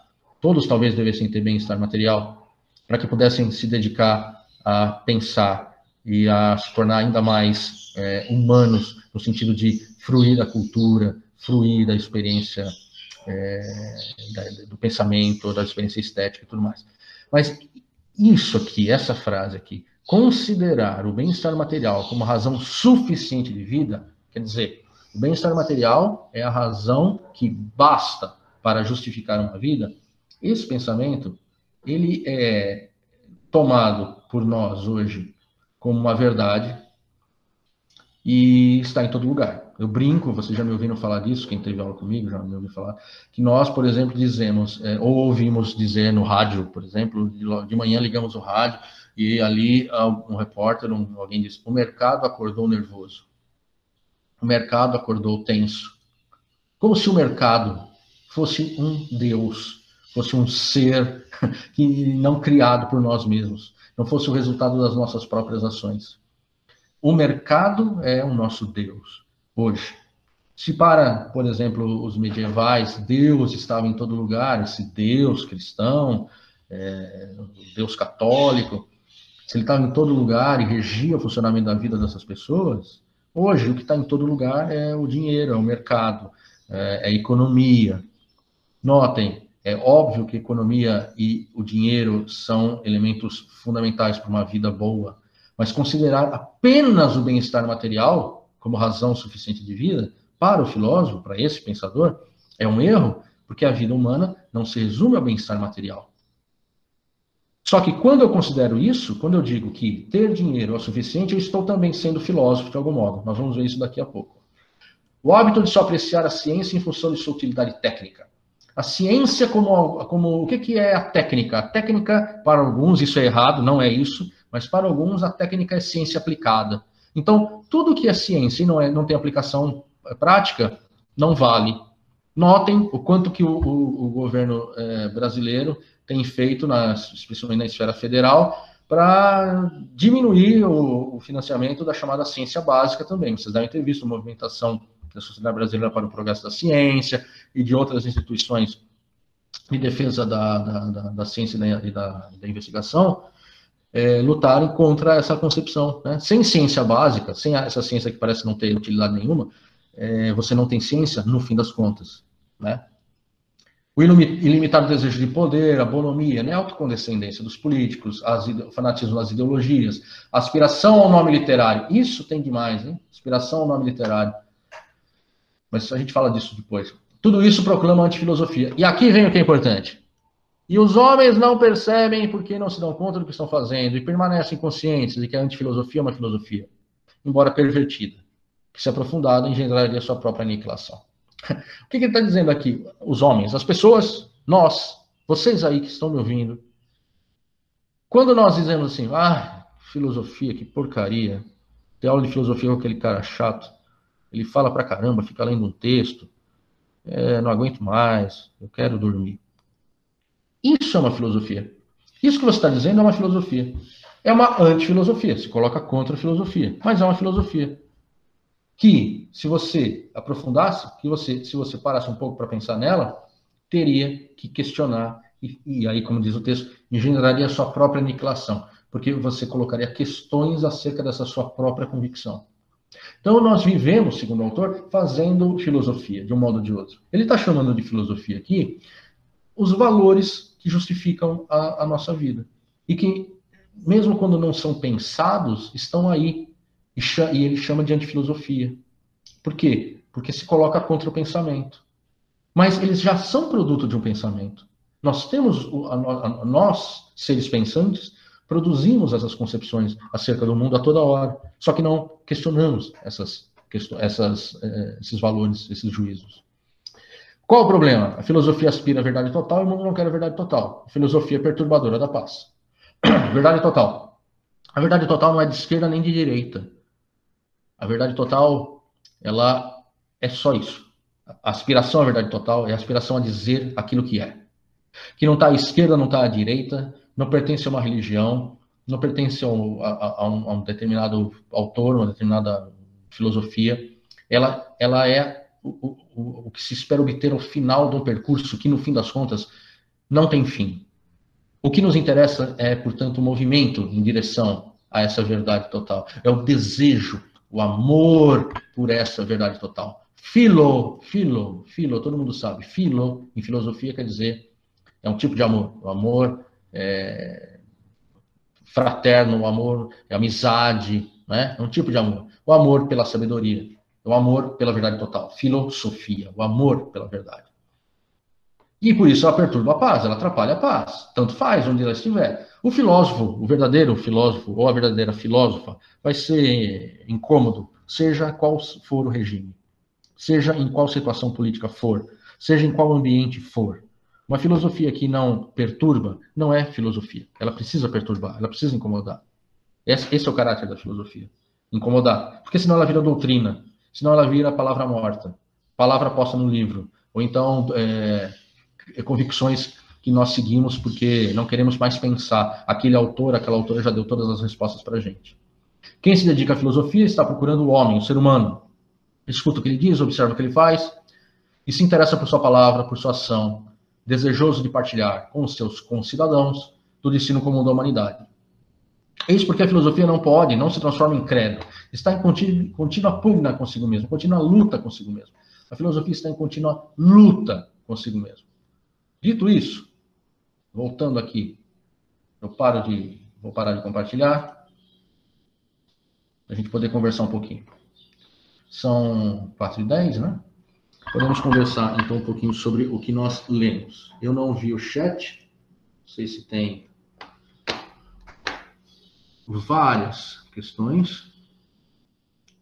todos talvez devessem ter bem-estar material para que pudessem se dedicar a pensar e a se tornar ainda mais é, humanos no sentido de fruir da cultura, fruir da experiência é, do pensamento, da experiência estética e tudo mais. Mas isso aqui, essa frase aqui, considerar o bem-estar material como razão suficiente de vida, quer dizer, o bem-estar material é a razão que basta para justificar uma vida. Esse pensamento, ele é tomado por nós hoje como uma verdade e está em todo lugar. Eu brinco, vocês já me ouviram falar disso, quem teve aula comigo já me ouviu falar, que nós, por exemplo, dizemos, é, ou ouvimos dizer no rádio, por exemplo, de, manhã ligamos o rádio e ali um repórter, um, alguém disse, o mercado acordou nervoso o mercado acordou tenso. Como se o mercado fosse um Deus, fosse um ser [LAUGHS] que não criado por nós mesmos, não fosse o resultado das nossas próprias ações. O mercado é o nosso Deus hoje. Se para, por exemplo, os medievais, Deus estava em todo lugar, esse Deus cristão, é, Deus católico, se ele estava em todo lugar e regia o funcionamento da vida dessas pessoas, Hoje, o que está em todo lugar é o dinheiro, é o mercado, é a economia. Notem, é óbvio que economia e o dinheiro são elementos fundamentais para uma vida boa, mas considerar apenas o bem-estar material como razão suficiente de vida, para o filósofo, para esse pensador, é um erro, porque a vida humana não se resume ao bem-estar material. Só que quando eu considero isso, quando eu digo que ter dinheiro é o suficiente, eu estou também sendo filósofo de algum modo. Nós vamos ver isso daqui a pouco. O hábito de só apreciar a ciência em função de sua utilidade técnica. A ciência como, como o que, que é a técnica? A técnica, para alguns, isso é errado, não é isso, mas para alguns a técnica é ciência aplicada. Então, tudo que é ciência e não, é, não tem aplicação prática, não vale. Notem o quanto que o, o, o governo é, brasileiro tem feito, na, especialmente na esfera federal, para diminuir o, o, financiamento da chamada ciência básica também. Vocês devem ter visto a movimentação da Sociedade Brasileira para o Progresso da Ciência e de outras instituições de defesa da, da, da, da ciência e da, da investigação é, lutarem contra essa concepção. Né? Sem ciência básica, sem essa ciência que parece não ter utilidade nenhuma, é, você não tem ciência no fim das contas. Né? O ilimitado desejo de poder, a bonomia, né? a autocondescendência dos políticos, o fanatismo das ideologias, a aspiração ao nome literário. Isso tem demais, hein? Aspiração ao nome literário. Mas a gente fala disso depois. Tudo isso proclama antifilosofia. E aqui vem o que é importante. E os homens não percebem porque não se dão conta do que estão fazendo e permanecem conscientes de que a antifilosofia é uma filosofia, embora pervertida, que se aprofundada engendraria sua própria aniquilação. [LAUGHS] O que, ele está dizendo aqui? Os homens, as pessoas, nós, vocês aí que estão me ouvindo, quando nós dizemos assim, ah, filosofia, que porcaria, tem aula de filosofia com aquele cara chato, ele fala pra caramba, fica lendo um texto, é, não aguento mais, eu quero dormir. Isso é uma filosofia. Isso que você está dizendo é uma filosofia. É uma antifilosofia, se coloca contra a filosofia, mas é uma filosofia que, se você aprofundasse, que você, se você parasse um pouco para pensar nela, teria que questionar, e, e, aí, como diz o texto, engendraria sua própria aniquilação, porque você colocaria questões acerca dessa sua própria convicção. Então, nós vivemos, segundo o autor, fazendo filosofia, de um modo ou de outro. Ele está chamando de filosofia aqui os valores que justificam a, a nossa vida. E que, mesmo quando não são pensados, estão aí e, ele chama de antifilosofia. Por quê? Porque se coloca contra o pensamento. Mas eles já são produto de um pensamento. Nós temos, nós, seres pensantes, produzimos essas concepções acerca do mundo a toda hora. Só que não questionamos essas, essas, eh, esses valores, esses juízos. Qual o problema? A filosofia aspira à verdade total e o mundo não quer a verdade total. A filosofia perturbadora da paz. [CLEARS THROAT] verdade total. A verdade total não é de esquerda nem de direita. A verdade total, ela é só isso. A aspiração à verdade total é a aspiração a dizer aquilo que é. Que não está à esquerda, não está à direita, não pertence a uma religião, não pertence a um, a, a um, a um determinado autor, uma determinada filosofia. Ela, ela é o, o, que se espera obter ao final um percurso que, no fim das contas, não tem fim. O que nos interessa é, portanto, o movimento em direção a essa verdade total. É o desejo o amor por essa verdade total. Filo, filo, filo, todo mundo sabe. Filo, em filosofia, quer dizer, é um tipo de amor. O amor é fraterno, o amor é amizade, né? é um tipo de amor. O amor pela sabedoria, o amor pela verdade total. Filosofia, o amor pela verdade. E por isso ela perturba a paz, ela atrapalha a paz. Tanto faz onde ela estiver. O filósofo, o verdadeiro filósofo ou a verdadeira filósofa, vai ser incômodo, seja qual for o regime, seja em qual situação política for, seja em qual ambiente for. Uma filosofia que não perturba não é filosofia. Ela precisa perturbar, ela precisa incomodar. Esse, esse é o caráter da filosofia. Incomodar. Porque senão ela vira doutrina, senão ela vira palavra morta, palavra posta no livro, ou então é, convicções que nós seguimos porque não queremos mais pensar. Aquele autor, aquela autora já deu todas as respostas para a gente. Quem se dedica à filosofia está procurando o homem, o ser humano. Escuta o que ele diz, observa o que ele faz e se interessa por sua palavra, por sua ação, desejoso de partilhar com os seus concidadãos do destino comum da humanidade. Isso porque a filosofia não pode, não se transforma em credo. Está em contínua, contínua pugna consigo mesmo, contínua luta consigo mesmo. A filosofia está em contínua luta consigo mesmo. Dito isso, voltando aqui, eu paro de, vou parar de compartilhar, para a gente poder conversar um pouquinho. São 4 e 10, né? Podemos conversar então um pouquinho sobre o que nós lemos. Eu não vi o chat, não sei se tem várias questões.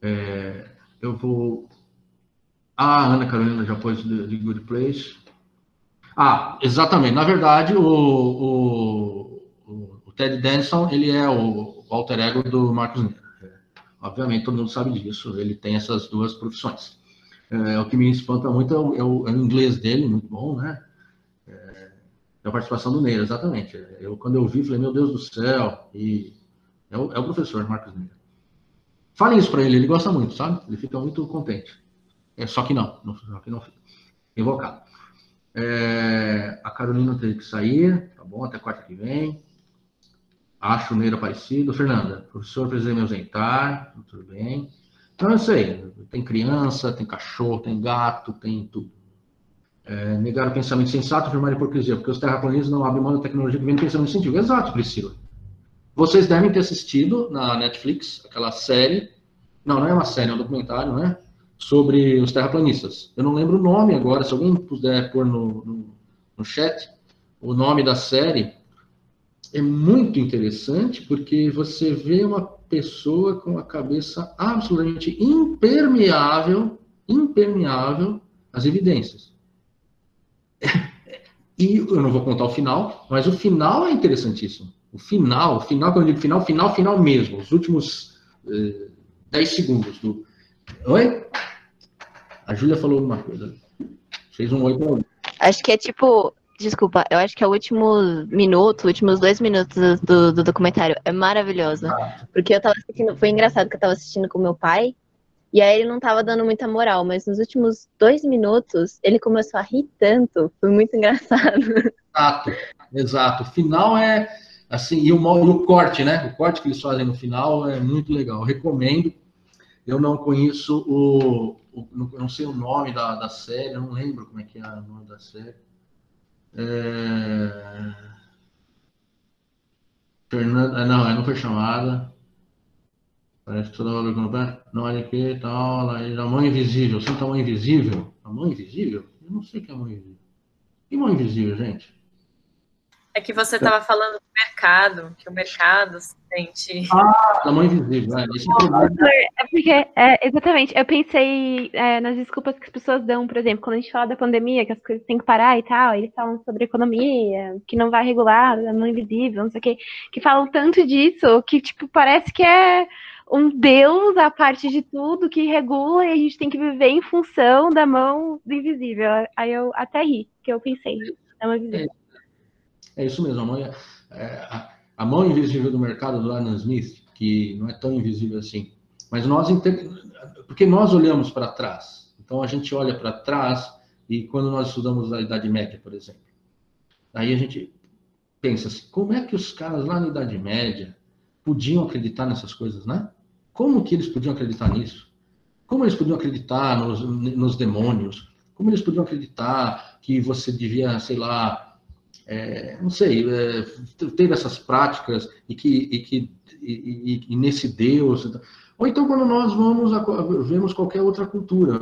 É, eu vou. Ah, Ana Carolina já pôs de, Good Place. Ah, exatamente. Na verdade, o, o, o, Ted Danson, ele é o, o alter ego do Marcos Neira. Obviamente, todo mundo sabe disso. Ele tem essas duas profissões. É, o que me espanta muito é o, é o, é inglês dele, muito bom, né? É, a participação do Neira, exatamente. Eu, quando eu vi, falei, meu Deus do céu. E é o, é o professor Marcos Neira. Falem isso para ele, ele gosta muito, sabe? Ele fica muito contente. É, só que não, não só que não fica. Invocado. É, a Carolina teve que sair, tá bom, até quarta que vem. Acho o Neira parecido. Fernanda, professor, precisei me ausentar, tudo bem. Então, eu sei, tem criança, tem cachorro, tem gato, tem tudo. É, negar o pensamento sensato, afirmar a hipocrisia, porque os terraplanistas não abrem mão da tecnologia que vem do pensamento científico. Exato, Priscila. Vocês devem ter assistido na Netflix aquela série, não, não é uma série, é um documentário, né? Sobre os terraplanistas. Eu não lembro o nome agora, se alguém puder pôr no, no, no chat o nome da série, é muito interessante porque você vê uma pessoa com a cabeça absolutamente impermeável, impermeável às evidências. [LAUGHS] E eu não vou contar o final, mas o final é interessantíssimo. O final, o final, quando eu digo final, final, final mesmo. Os últimos eh, 10 segundos do. Oi? A Júlia falou uma coisa. Fez um oi pra Acho que é tipo. Desculpa, eu acho que é o último minuto, últimos dois minutos do, do documentário. É maravilhoso. Ah. Porque eu tava assistindo. Foi engraçado que eu tava assistindo com meu pai. E aí ele não tava dando muita moral, mas nos últimos dois minutos ele começou a rir tanto. Foi muito [LAUGHS] engraçado. Exato, exato. O final é assim, e o, e o corte, né? O corte que eles fazem no final é muito legal. Eu recomendo. Eu não conheço o, o não sei o nome da, da série, eu não lembro como é que é o nome da série. É... Fernanda, não, não foi chamada. Parece que toda hora não olha aqui, tal, a mão invisível. Você tá mão invisível? A mão invisível? Eu não sei o que é mão invisível. Que mão invisível, gente? É que você estava falando do mercado, que o mercado se sente. Ah, da mão invisível, é. Esse é, é porque, é, exatamente, eu pensei é, nas desculpas que as pessoas dão, por exemplo, quando a gente fala da pandemia, que as coisas têm que parar e tal, eles falam sobre economia, que não vai regular, a mão invisível, não sei o quê, que falam tanto disso, que, tipo, parece que é um Deus a parte de tudo que regula e a gente tem que viver em função da mão do invisível. Aí eu até ri, que eu pensei, é uma invisível. É isso mesmo, a mão, é, a, a mão invisível do mercado do Adam Smith, que não é tão invisível assim. Mas nós, porque nós olhamos para trás. Então a gente olha para trás e quando nós estudamos a Idade Média, por exemplo, aí a gente pensa assim, como é que os caras lá na Idade Média podiam acreditar nessas coisas, né? Como que eles podiam acreditar nisso? Como eles podiam acreditar nos, nos demônios? Como eles podiam acreditar que você devia, sei lá, é, não sei, é, teve essas práticas e que, e que e, e, nesse Deus. Ou então quando nós vamos a, vemos qualquer outra cultura,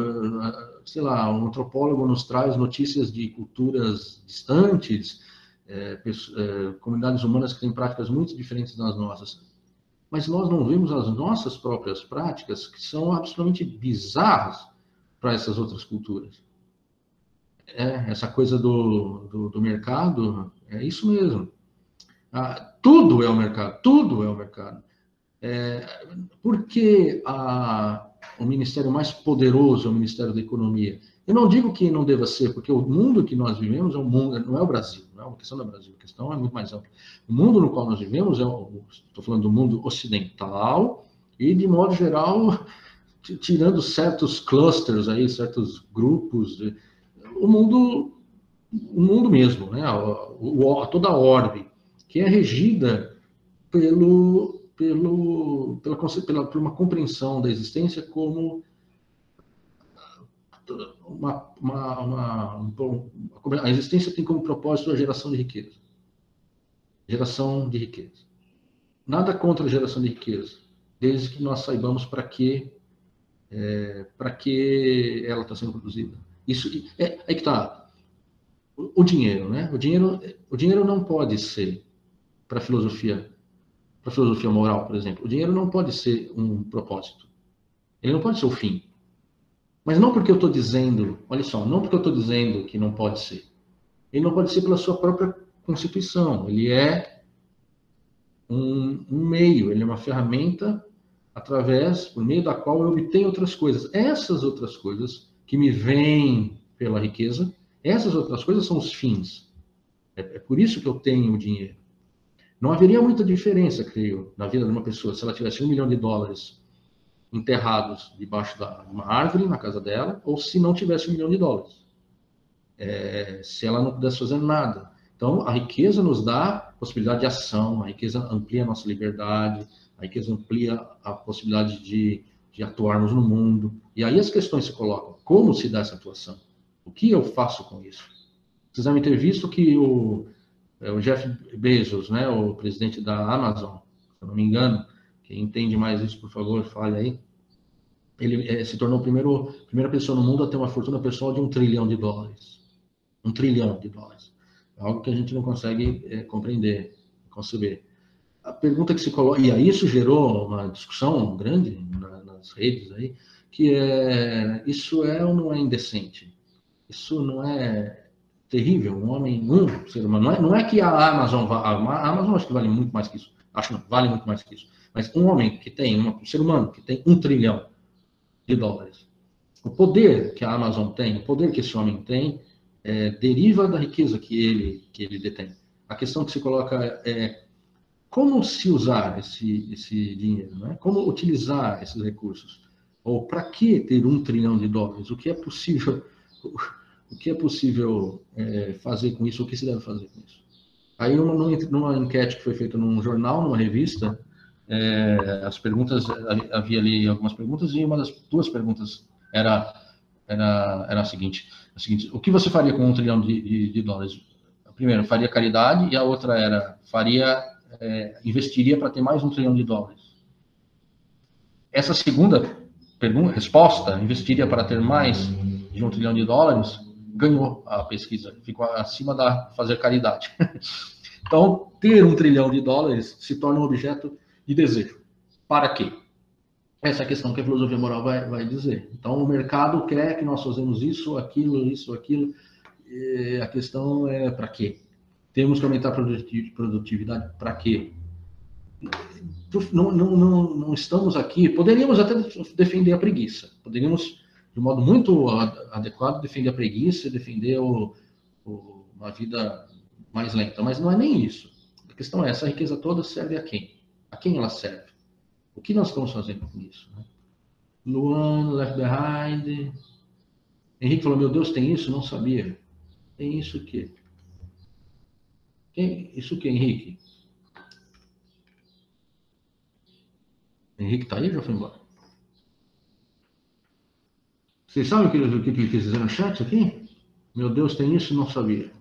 sei lá, um antropólogo nos traz notícias de culturas distantes, é, é, comunidades humanas que têm práticas muito diferentes das nossas. Mas nós não vemos as nossas próprias práticas, que são absolutamente bizarras para essas outras culturas. É, essa coisa do, do, do, mercado, é isso mesmo. Ah, tudo é o mercado, tudo é o mercado. É, porque a, o ministério mais poderoso é o Ministério da Economia? Eu não digo que não deva ser, porque o mundo que nós vivemos é um mundo, não é o Brasil, não é uma questão do Brasil, a questão é muito mais ampla. O mundo no qual nós vivemos, é estou falando do mundo ocidental, e de modo geral, [LAUGHS] tirando certos clusters aí, certos grupos, de, o mundo, o mundo mesmo, né? A, a, toda a orbe, que é regida pelo, pelo, pela, pela, por uma compreensão da existência como uma, uma, uma, a existência tem como propósito a geração de riqueza. Geração de riqueza. Nada contra a geração de riqueza, desde que nós saibamos para que é, para que ela está sendo produzida. Isso é, é que está o, o dinheiro, né? O dinheiro, o dinheiro não pode ser para filosofia, para filosofia moral, por exemplo. O dinheiro não pode ser um propósito. Ele não pode ser o fim. Mas não porque eu estou dizendo, olha só, não porque eu estou dizendo que não pode ser. Ele não pode ser pela sua própria constituição. Ele é um, um meio, ele é uma ferramenta através, por meio da qual eu obtenho outras coisas. Essas outras coisas que me vêm pela riqueza, essas outras coisas são os fins. É, é por isso que eu tenho o dinheiro. Não haveria muita diferença, creio, na vida de uma pessoa se ela tivesse um milhão de dólares enterrados debaixo de uma árvore na casa dela, ou se não tivesse um milhão de dólares. É, se ela não pudesse fazer nada. Então, a riqueza nos dá possibilidade de ação, a riqueza amplia a nossa liberdade, a riqueza amplia a possibilidade de, de atuarmos no mundo. E aí as questões se colocam: como se dá essa atuação? O que eu faço com isso? Devem ter visto que o, é, o Jeff Bezos, né, o presidente da Amazon, se eu não me engano, quem entende mais isso, por favor, fale aí. Ele é, se tornou a primeira pessoa no mundo a ter uma fortuna pessoal de um trilhão de dólares. Um trilhão de dólares. É algo que a gente não consegue é, compreender, conceber. A pergunta que se coloca, e aí isso gerou uma discussão grande na, nas redes aí, que é, isso é ou não é indecente? Isso não é terrível? Um homem, um ser humano, não é, não é que a Amazon, a Amazon acho que vale muito mais que isso, acho não, vale muito mais que isso mas um homem que tem, um ser humano que tem um trilhão de dólares, o poder que a Amazon tem, o poder que esse homem tem, é, deriva da riqueza que ele, que ele detém. A questão que se coloca é como se usar esse, esse dinheiro, né? como utilizar esses recursos, ou para que ter um trilhão de dólares, o que é possível, [LAUGHS] o que é possível é, fazer com isso, o que se deve fazer com isso. Aí, numa, numa enquete que foi feita num jornal, numa revista, é, as perguntas, havia ali algumas perguntas, e uma das duas perguntas era, era, era a, seguinte, a seguinte: o que você faria com um trilhão de, de, de dólares? A primeira, faria caridade, e a outra era, faria, é, investiria para ter mais um trilhão de dólares. Essa segunda pergunta, resposta, investiria para ter mais de um trilhão de dólares, ganhou a pesquisa, ficou acima da fazer caridade. [LAUGHS] então, ter um trilhão de dólares se torna um objeto de desejo. Para quê? Essa é a questão que a filosofia moral vai, vai dizer. Então, o mercado quer que nós fazemos isso, aquilo, isso, aquilo. A questão é para quê? Temos que aumentar a produtividade para quê? Não, não, não, não estamos aqui. Poderíamos até defender a preguiça. Poderíamos, de modo muito adequado, defender a preguiça, defender o, o, uma vida mais lenta. Mas não é nem isso. A questão é: essa riqueza toda serve a quem? A quem ela serve? O que nós estamos fazendo com isso? Né? Luan, Left Behind. Henrique falou: Meu Deus, tem isso? Não sabia. Tem isso o quê? Quem, isso o que, Henrique? Henrique está aí ou já foi embora? Vocês sabem o que, ele quis dizer no chat aqui? Meu Deus, tem isso? Não sabia.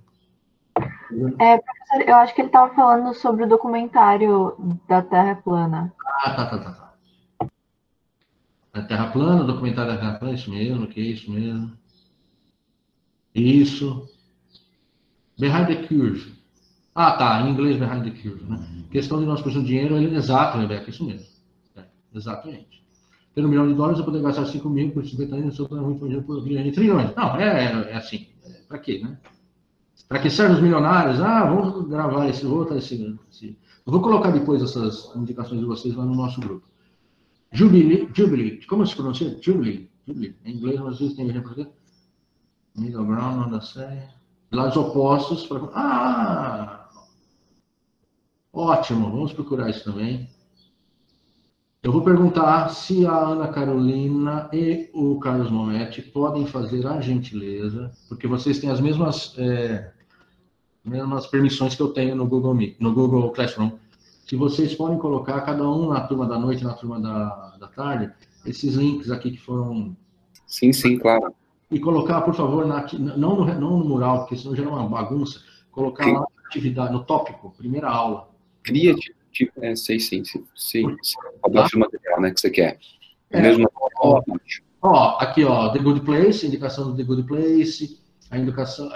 É, professor, eu acho que ele estava falando sobre o documentário da Terra plana. Ah, tá, tá, tá. tá. A Terra plana, o documentário da Terra plana, isso mesmo, que é isso mesmo. Isso. Behind the curve. Ah, tá, em inglês behind the curve, né? Questão de nós precisamos de dinheiro, ele é exato, Rebeca, isso mesmo. É, exatamente. Ter um milhão de dólares, eu poder gastar 5 mil por 50 anos, eu estou muito dinheiro por milhões de trilhões. Não, é, é, é assim. É, para quê, né? Para que servem os milionários? Ah, vamos gravar esse outro, esse, esse. Eu vou colocar depois essas indicações de vocês lá no nosso grupo. Jubilee, Jubilee, como se pronuncia? Jubilee, Jubilee. Em inglês, às vezes tem exemplo aqui. Middle ground, não dá série. Lados opostos. Pra... Ah! Ótimo, vamos procurar isso também. Eu vou perguntar se a Ana Carolina e o Carlos Mometti podem fazer a gentileza, porque vocês têm as mesmas, é, mesmas permissões que eu tenho no Google Meet, no Google Classroom, se vocês podem colocar, cada um na turma da noite, na turma da, da tarde, esses links aqui que foram. Sim, sim, claro. E colocar, por favor, na, não, no, não no mural, porque senão gera uma bagunça. Colocar sim. lá na atividade, no tópico, primeira aula. Cria, tipo, é, sei sim, sim, sim. Qual tá? material né, que você quer. É, mesmo ó, ó, aqui, ó, The Good Place, indicação do The Good Place, a indicação.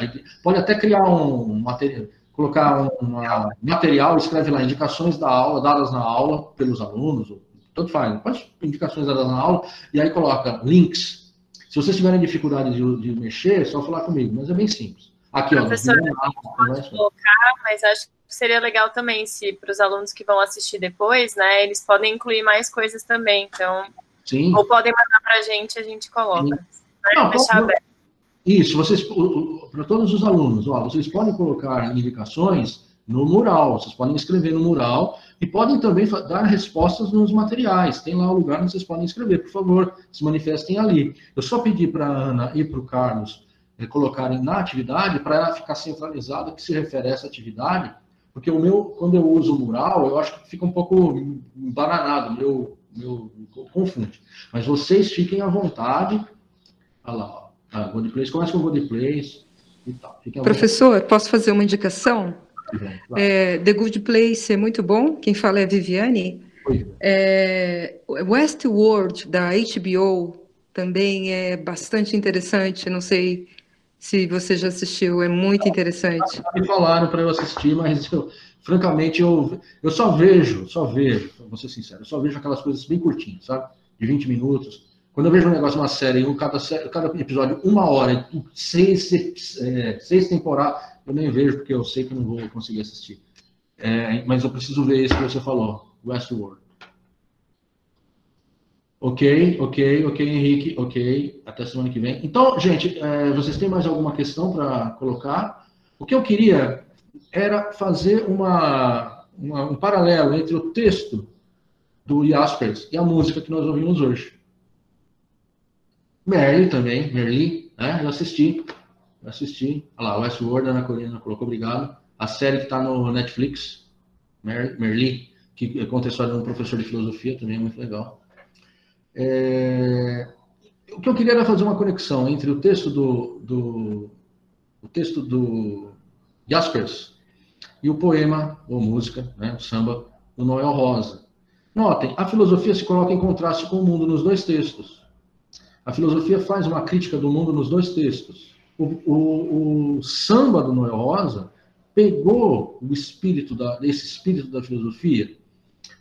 Pode até criar um material colocar um material, escreve lá indicações da aula, dadas na aula pelos alunos, tanto faz, pode indicações dadas na aula, e aí coloca links. Se vocês tiverem dificuldade de, de mexer, é só falar comigo, mas é bem simples. Aqui, Professor, ó. pode colocar, mas acho que seria legal também se para os alunos que vão assistir depois, né, eles podem incluir mais coisas também, então, Sim. ou podem mandar para a gente, a gente coloca. Né, Não, deixar aberto. Isso, vocês, para todos os alunos, ó, vocês podem colocar indicações no mural, vocês podem escrever no mural e podem também dar respostas nos materiais. Tem lá o lugar onde vocês podem escrever, por favor, se manifestem ali. Eu só pedi para a Ana e para o Carlos eh, colocarem na atividade para ela ficar centralizada que se refere a essa atividade, porque o meu, quando eu uso o mural, eu acho que fica um pouco embananado, meu, meu confunde. Mas vocês fiquem à vontade. Olha lá, ó. Ah, Good Place, começa com Good Place e tal. Professor, posso fazer uma indicação? É, The Good Place é muito bom, quem fala é a Viviane. É, Westworld, da HBO, também é bastante interessante, não sei se você já assistiu, é muito interessante. Me falaram para eu assistir, mas eu, francamente eu, eu só vejo, só vejo, vou ser sincero, eu só vejo aquelas coisas bem curtinhas, sabe? De 20 minutos, quando eu vejo um negócio, uma série, um, cada, cada episódio, uma hora, seis, é, seis temporadas, eu nem vejo, porque eu sei que não vou conseguir assistir. É, mas eu preciso ver esse que você falou, Westworld. Ok, ok, ok, Henrique, ok. Até semana que vem. Então, gente, é, vocês têm mais alguma questão para colocar? O que eu queria era fazer uma, uma, um paralelo entre o texto do Jaspers e a música que nós ouvimos hoje. Merly também, Merly, né? Eu assisti. Eu assisti. Olha lá, Westworld, Ana Corina colocou, obrigado. A série que está no Netflix, Mer Merly, que conta a história de um professor de filosofia, também é muito legal. É... O que eu queria era fazer uma conexão entre o texto do, do o texto do Jaspers e o poema, ou música, né, o samba, do Noel Rosa. Notem, a filosofia se coloca em contraste com o mundo nos dois textos. A filosofia faz uma crítica do mundo nos dois textos. O, o, o samba do Noel Rosa pegou o espírito da, esse espírito da filosofia,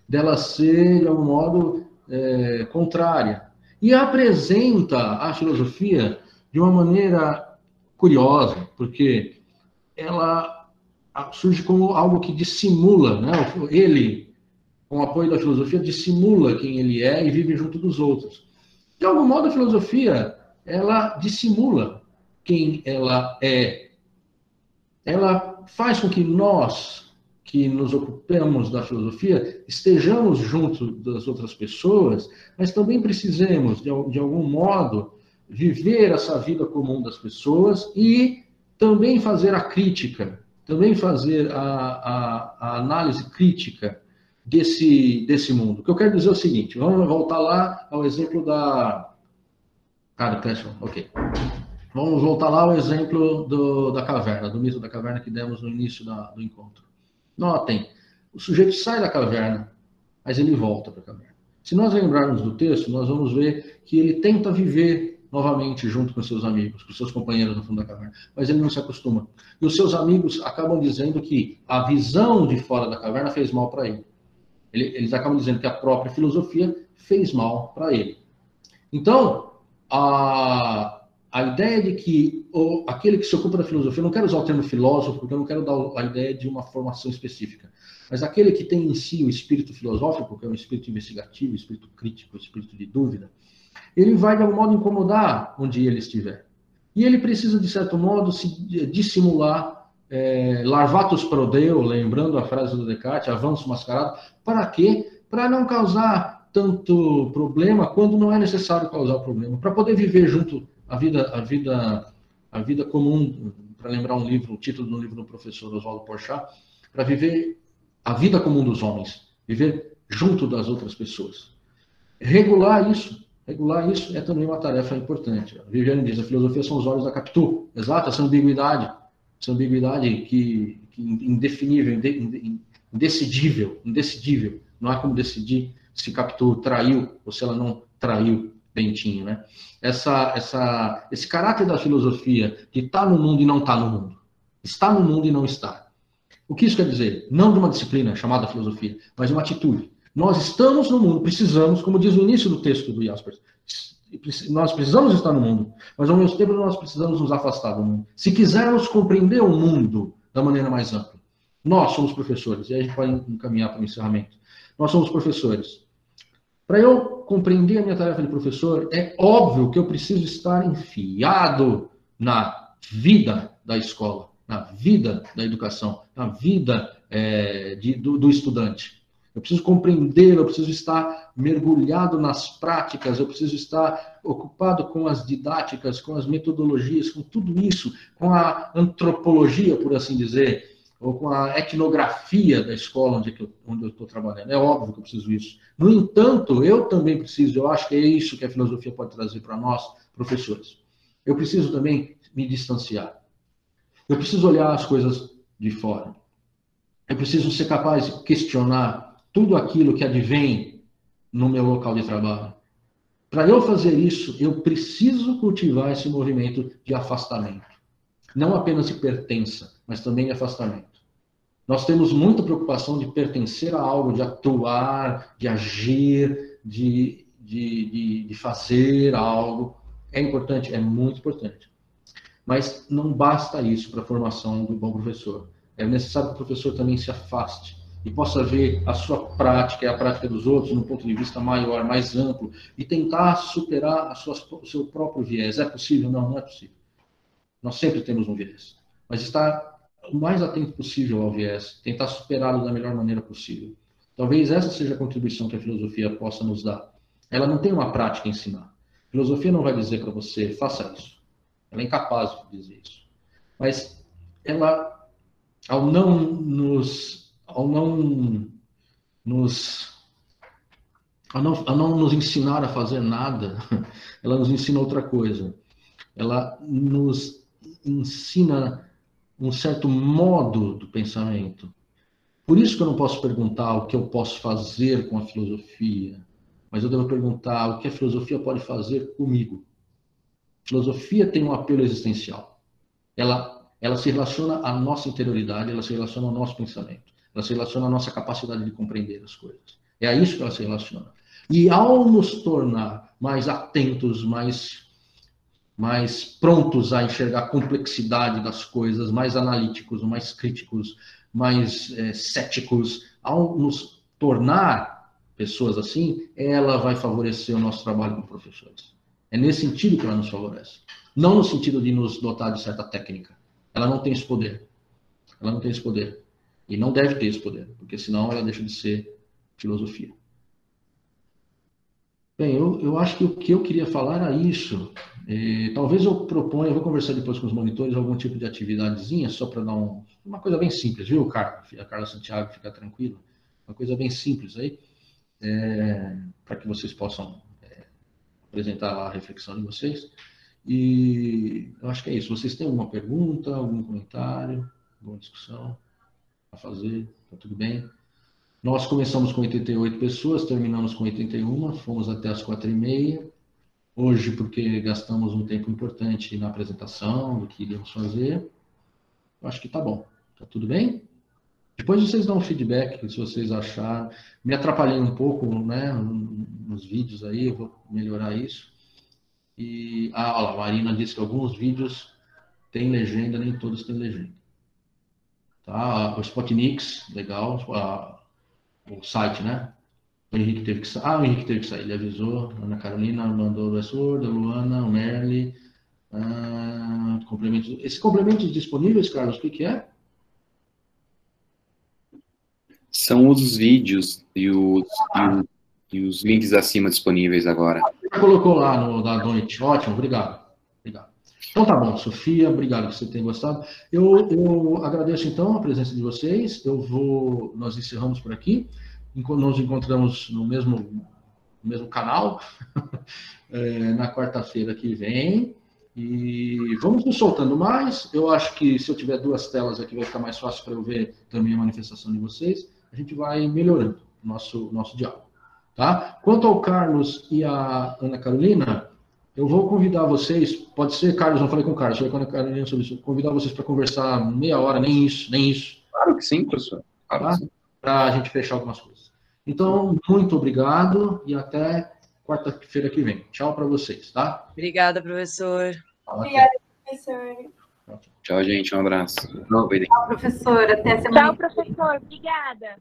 dela ser, de algum modo, é, contrária, e apresenta a filosofia de uma maneira curiosa, porque ela surge como algo que dissimula, né? ele, com o apoio da filosofia, dissimula quem ele é e vive junto dos outros. De algum modo, a filosofia, ela dissimula quem ela é. Ela faz com que nós, que nos ocupamos da filosofia, estejamos junto das outras pessoas, mas também precisemos, de, de algum modo, viver essa vida comum das pessoas e também fazer a crítica, também fazer a, a, a análise crítica desse, desse mundo. O que eu quero dizer é o seguinte, vamos voltar lá ao exemplo da... Ah, do Classroom, ok. Vamos voltar lá ao exemplo do, da caverna, do mito da caverna que demos no início da, do encontro. Notem, o sujeito sai da caverna, mas ele volta para a caverna. Se nós lembrarmos do texto, nós vamos ver que ele tenta viver novamente junto com seus amigos, com seus companheiros no fundo da caverna, mas ele não se acostuma. E os seus amigos acabam dizendo que a visão de fora da caverna fez mal para ele. Eles acabam dizendo que a própria filosofia fez mal para ele. Então, a, a ideia de que aquele que se ocupa da filosofia, eu não quero usar o termo filósofo, porque eu não quero dar a ideia de uma formação específica, mas aquele que tem em si o espírito filosófico, que é um espírito investigativo, espírito crítico, espírito de dúvida, ele vai de algum modo incomodar onde ele estiver. E ele precisa, de certo modo, se dissimular é, larvatus prodeo, lembrando a frase do Descartes, avanço mascarado, para quê? Para não causar tanto problema quando não é necessário causar problema, para poder viver junto a vida, a vida, a vida comum, para lembrar um livro, o título do livro do professor Oswaldo Porchat, para viver a vida comum dos homens, viver junto das outras pessoas. Regular isso, regular isso é também uma tarefa importante. A Viviane diz, a filosofia são os olhos da Capitu. Exato, essa ambiguidade, essa ambiguidade que, que indefinível, indecidível, indecidível. Não há como decidir se Capitu traiu ou se ela não traiu Bentinho, né? Essa, essa, esse caráter da filosofia de estar tá no mundo e não estar tá no mundo. Está no mundo e não está. O que isso quer dizer? Não de uma disciplina chamada filosofia, mas uma atitude. Nós estamos no mundo, precisamos, como diz o início do texto do Jaspers, nós precisamos estar no mundo, mas ao mesmo tempo nós precisamos nos afastar do mundo. Se quisermos compreender o mundo da maneira mais ampla, nós somos professores, e aí a gente pode encaminhar para o encerramento. Nós somos professores. Para eu compreender a minha tarefa de professor, é óbvio que eu preciso estar enfiado na vida da escola, na vida da educação, na vida é, de, do, do estudante. Eu preciso compreender, eu preciso estar mergulhado nas práticas, eu preciso estar ocupado com as didáticas, com as metodologias, com tudo isso, com a antropologia, por assim dizer, ou com a etnografia da escola onde, eu, onde eu estou trabalhando. É óbvio que eu preciso isso. No entanto, eu também preciso, eu acho que é isso que a filosofia pode trazer para nós, professores. Eu preciso também me distanciar. Eu preciso olhar as coisas de fora. Eu preciso ser capaz de questionar tudo aquilo que advém no meu local de trabalho. Para eu fazer isso, eu preciso cultivar esse movimento de afastamento. Não apenas de pertença, mas também de afastamento. Nós temos muita preocupação de pertencer a algo, de atuar, de agir, de, de, de, de fazer algo. É importante, é muito importante. Mas não basta isso para a formação do bom professor. É necessário que o professor também se afaste e possa ver a sua prática e a prática dos outros no ponto de vista maior, mais amplo, e tentar superar sua, o seu próprio viés. É possível? Não, não é possível. Nós sempre temos um viés. Mas estar o mais atento possível ao viés, tentar superá-lo da melhor maneira possível. Talvez essa seja a contribuição que a filosofia possa nos dar. Ela não tem uma prática a ensinar. A filosofia não vai dizer para você, faça isso. Ela é incapaz de dizer isso. Mas ela, ao não nos, ao não nos, ao não, ao não nos ensinar a fazer nada, [LAUGHS] ela nos ensina outra coisa. Ela nos ensina um certo modo do pensamento. Por isso que eu não posso perguntar o que eu posso fazer com a filosofia, mas eu devo perguntar o que a filosofia pode fazer comigo. A filosofia tem um apelo existencial. Ela, ela se relaciona à nossa interioridade, ela se relaciona ao nosso pensamento, ela se relaciona à nossa capacidade de compreender as coisas. É a isso que ela se relaciona. E ao nos tornar mais atentos, mais mais prontos a enxergar a complexidade das coisas, mais analíticos, mais críticos, mais é, céticos. Ao nos tornar pessoas assim, ela vai favorecer o nosso trabalho como professores. É nesse sentido que ela nos favorece. Não no sentido de nos dotar de certa técnica. Ela não tem esse poder. Ela não tem esse poder. E não deve ter esse poder, porque senão ela deixa de ser filosofia. Bem, eu, eu acho que o que eu queria falar era isso. E, talvez eu proponha, eu vou conversar depois com os monitores, algum tipo de atividadezinha, só para dar um, uma coisa bem simples, viu, Carla? A Carla Santiago, fica tranquila. Uma coisa bem simples aí, é, para que vocês possam é, apresentar a reflexão de vocês. E eu acho que é isso. Vocês têm alguma pergunta, algum comentário, alguma discussão a fazer? Tá tudo bem? Nós começamos com 88 pessoas, terminamos com 81, fomos até as quatro e meia. Hoje, porque gastamos um tempo importante na apresentação do que iríamos fazer, eu acho que tá bom. Tá tudo bem? Depois vocês dão um feedback se vocês acharam. Me atrapalhei um pouco, né, nos vídeos aí, eu vou melhorar isso. E ah, olha a Marina disse que alguns vídeos têm legenda, nem todos têm legenda. Tá? O Spotnix, legal. O site, né? O Henrique teve que sair. Ah, o Henrique teve que sair, ele avisou. Ana Carolina mandou o Westward, a Luana, o Merle. Ah, complementos. Esses complementos disponíveis, Carlos, o que, que é? São os vídeos e os, ah. e, os links acima disponíveis agora. Já colocou lá no da noite. Ótimo, obrigado. Obrigado. Então tá bom, Sofia, obrigado por você ter gostado. Eu, eu agradeço então a presença de vocês. Eu vou, nós encerramos por aqui. Nos encontramos no mesmo, no mesmo canal [LAUGHS] é, na quarta-feira que vem. E vamos nos soltando mais. Eu acho que se eu tiver duas telas aqui vai ficar mais fácil para eu ver também a manifestação de vocês. A gente vai melhorando o nosso, nosso diálogo. Tá? Quanto ao Carlos e a Ana Carolina, eu vou convidar vocês, pode ser, Carlos, não falei com o Carlos, falei com a Ana Carolina sobre isso, convidar vocês para conversar meia hora, nem isso, nem isso. Claro que sim, professor. Claro tá? Para a gente fechar algumas coisas. Então, muito obrigado e até quarta-feira que vem. Tchau para vocês, tá? Obrigada, professor. Obrigada, professor. Tchau, gente. Um abraço. Tchau, professor. Até semana. Tchau, professor. Obrigada.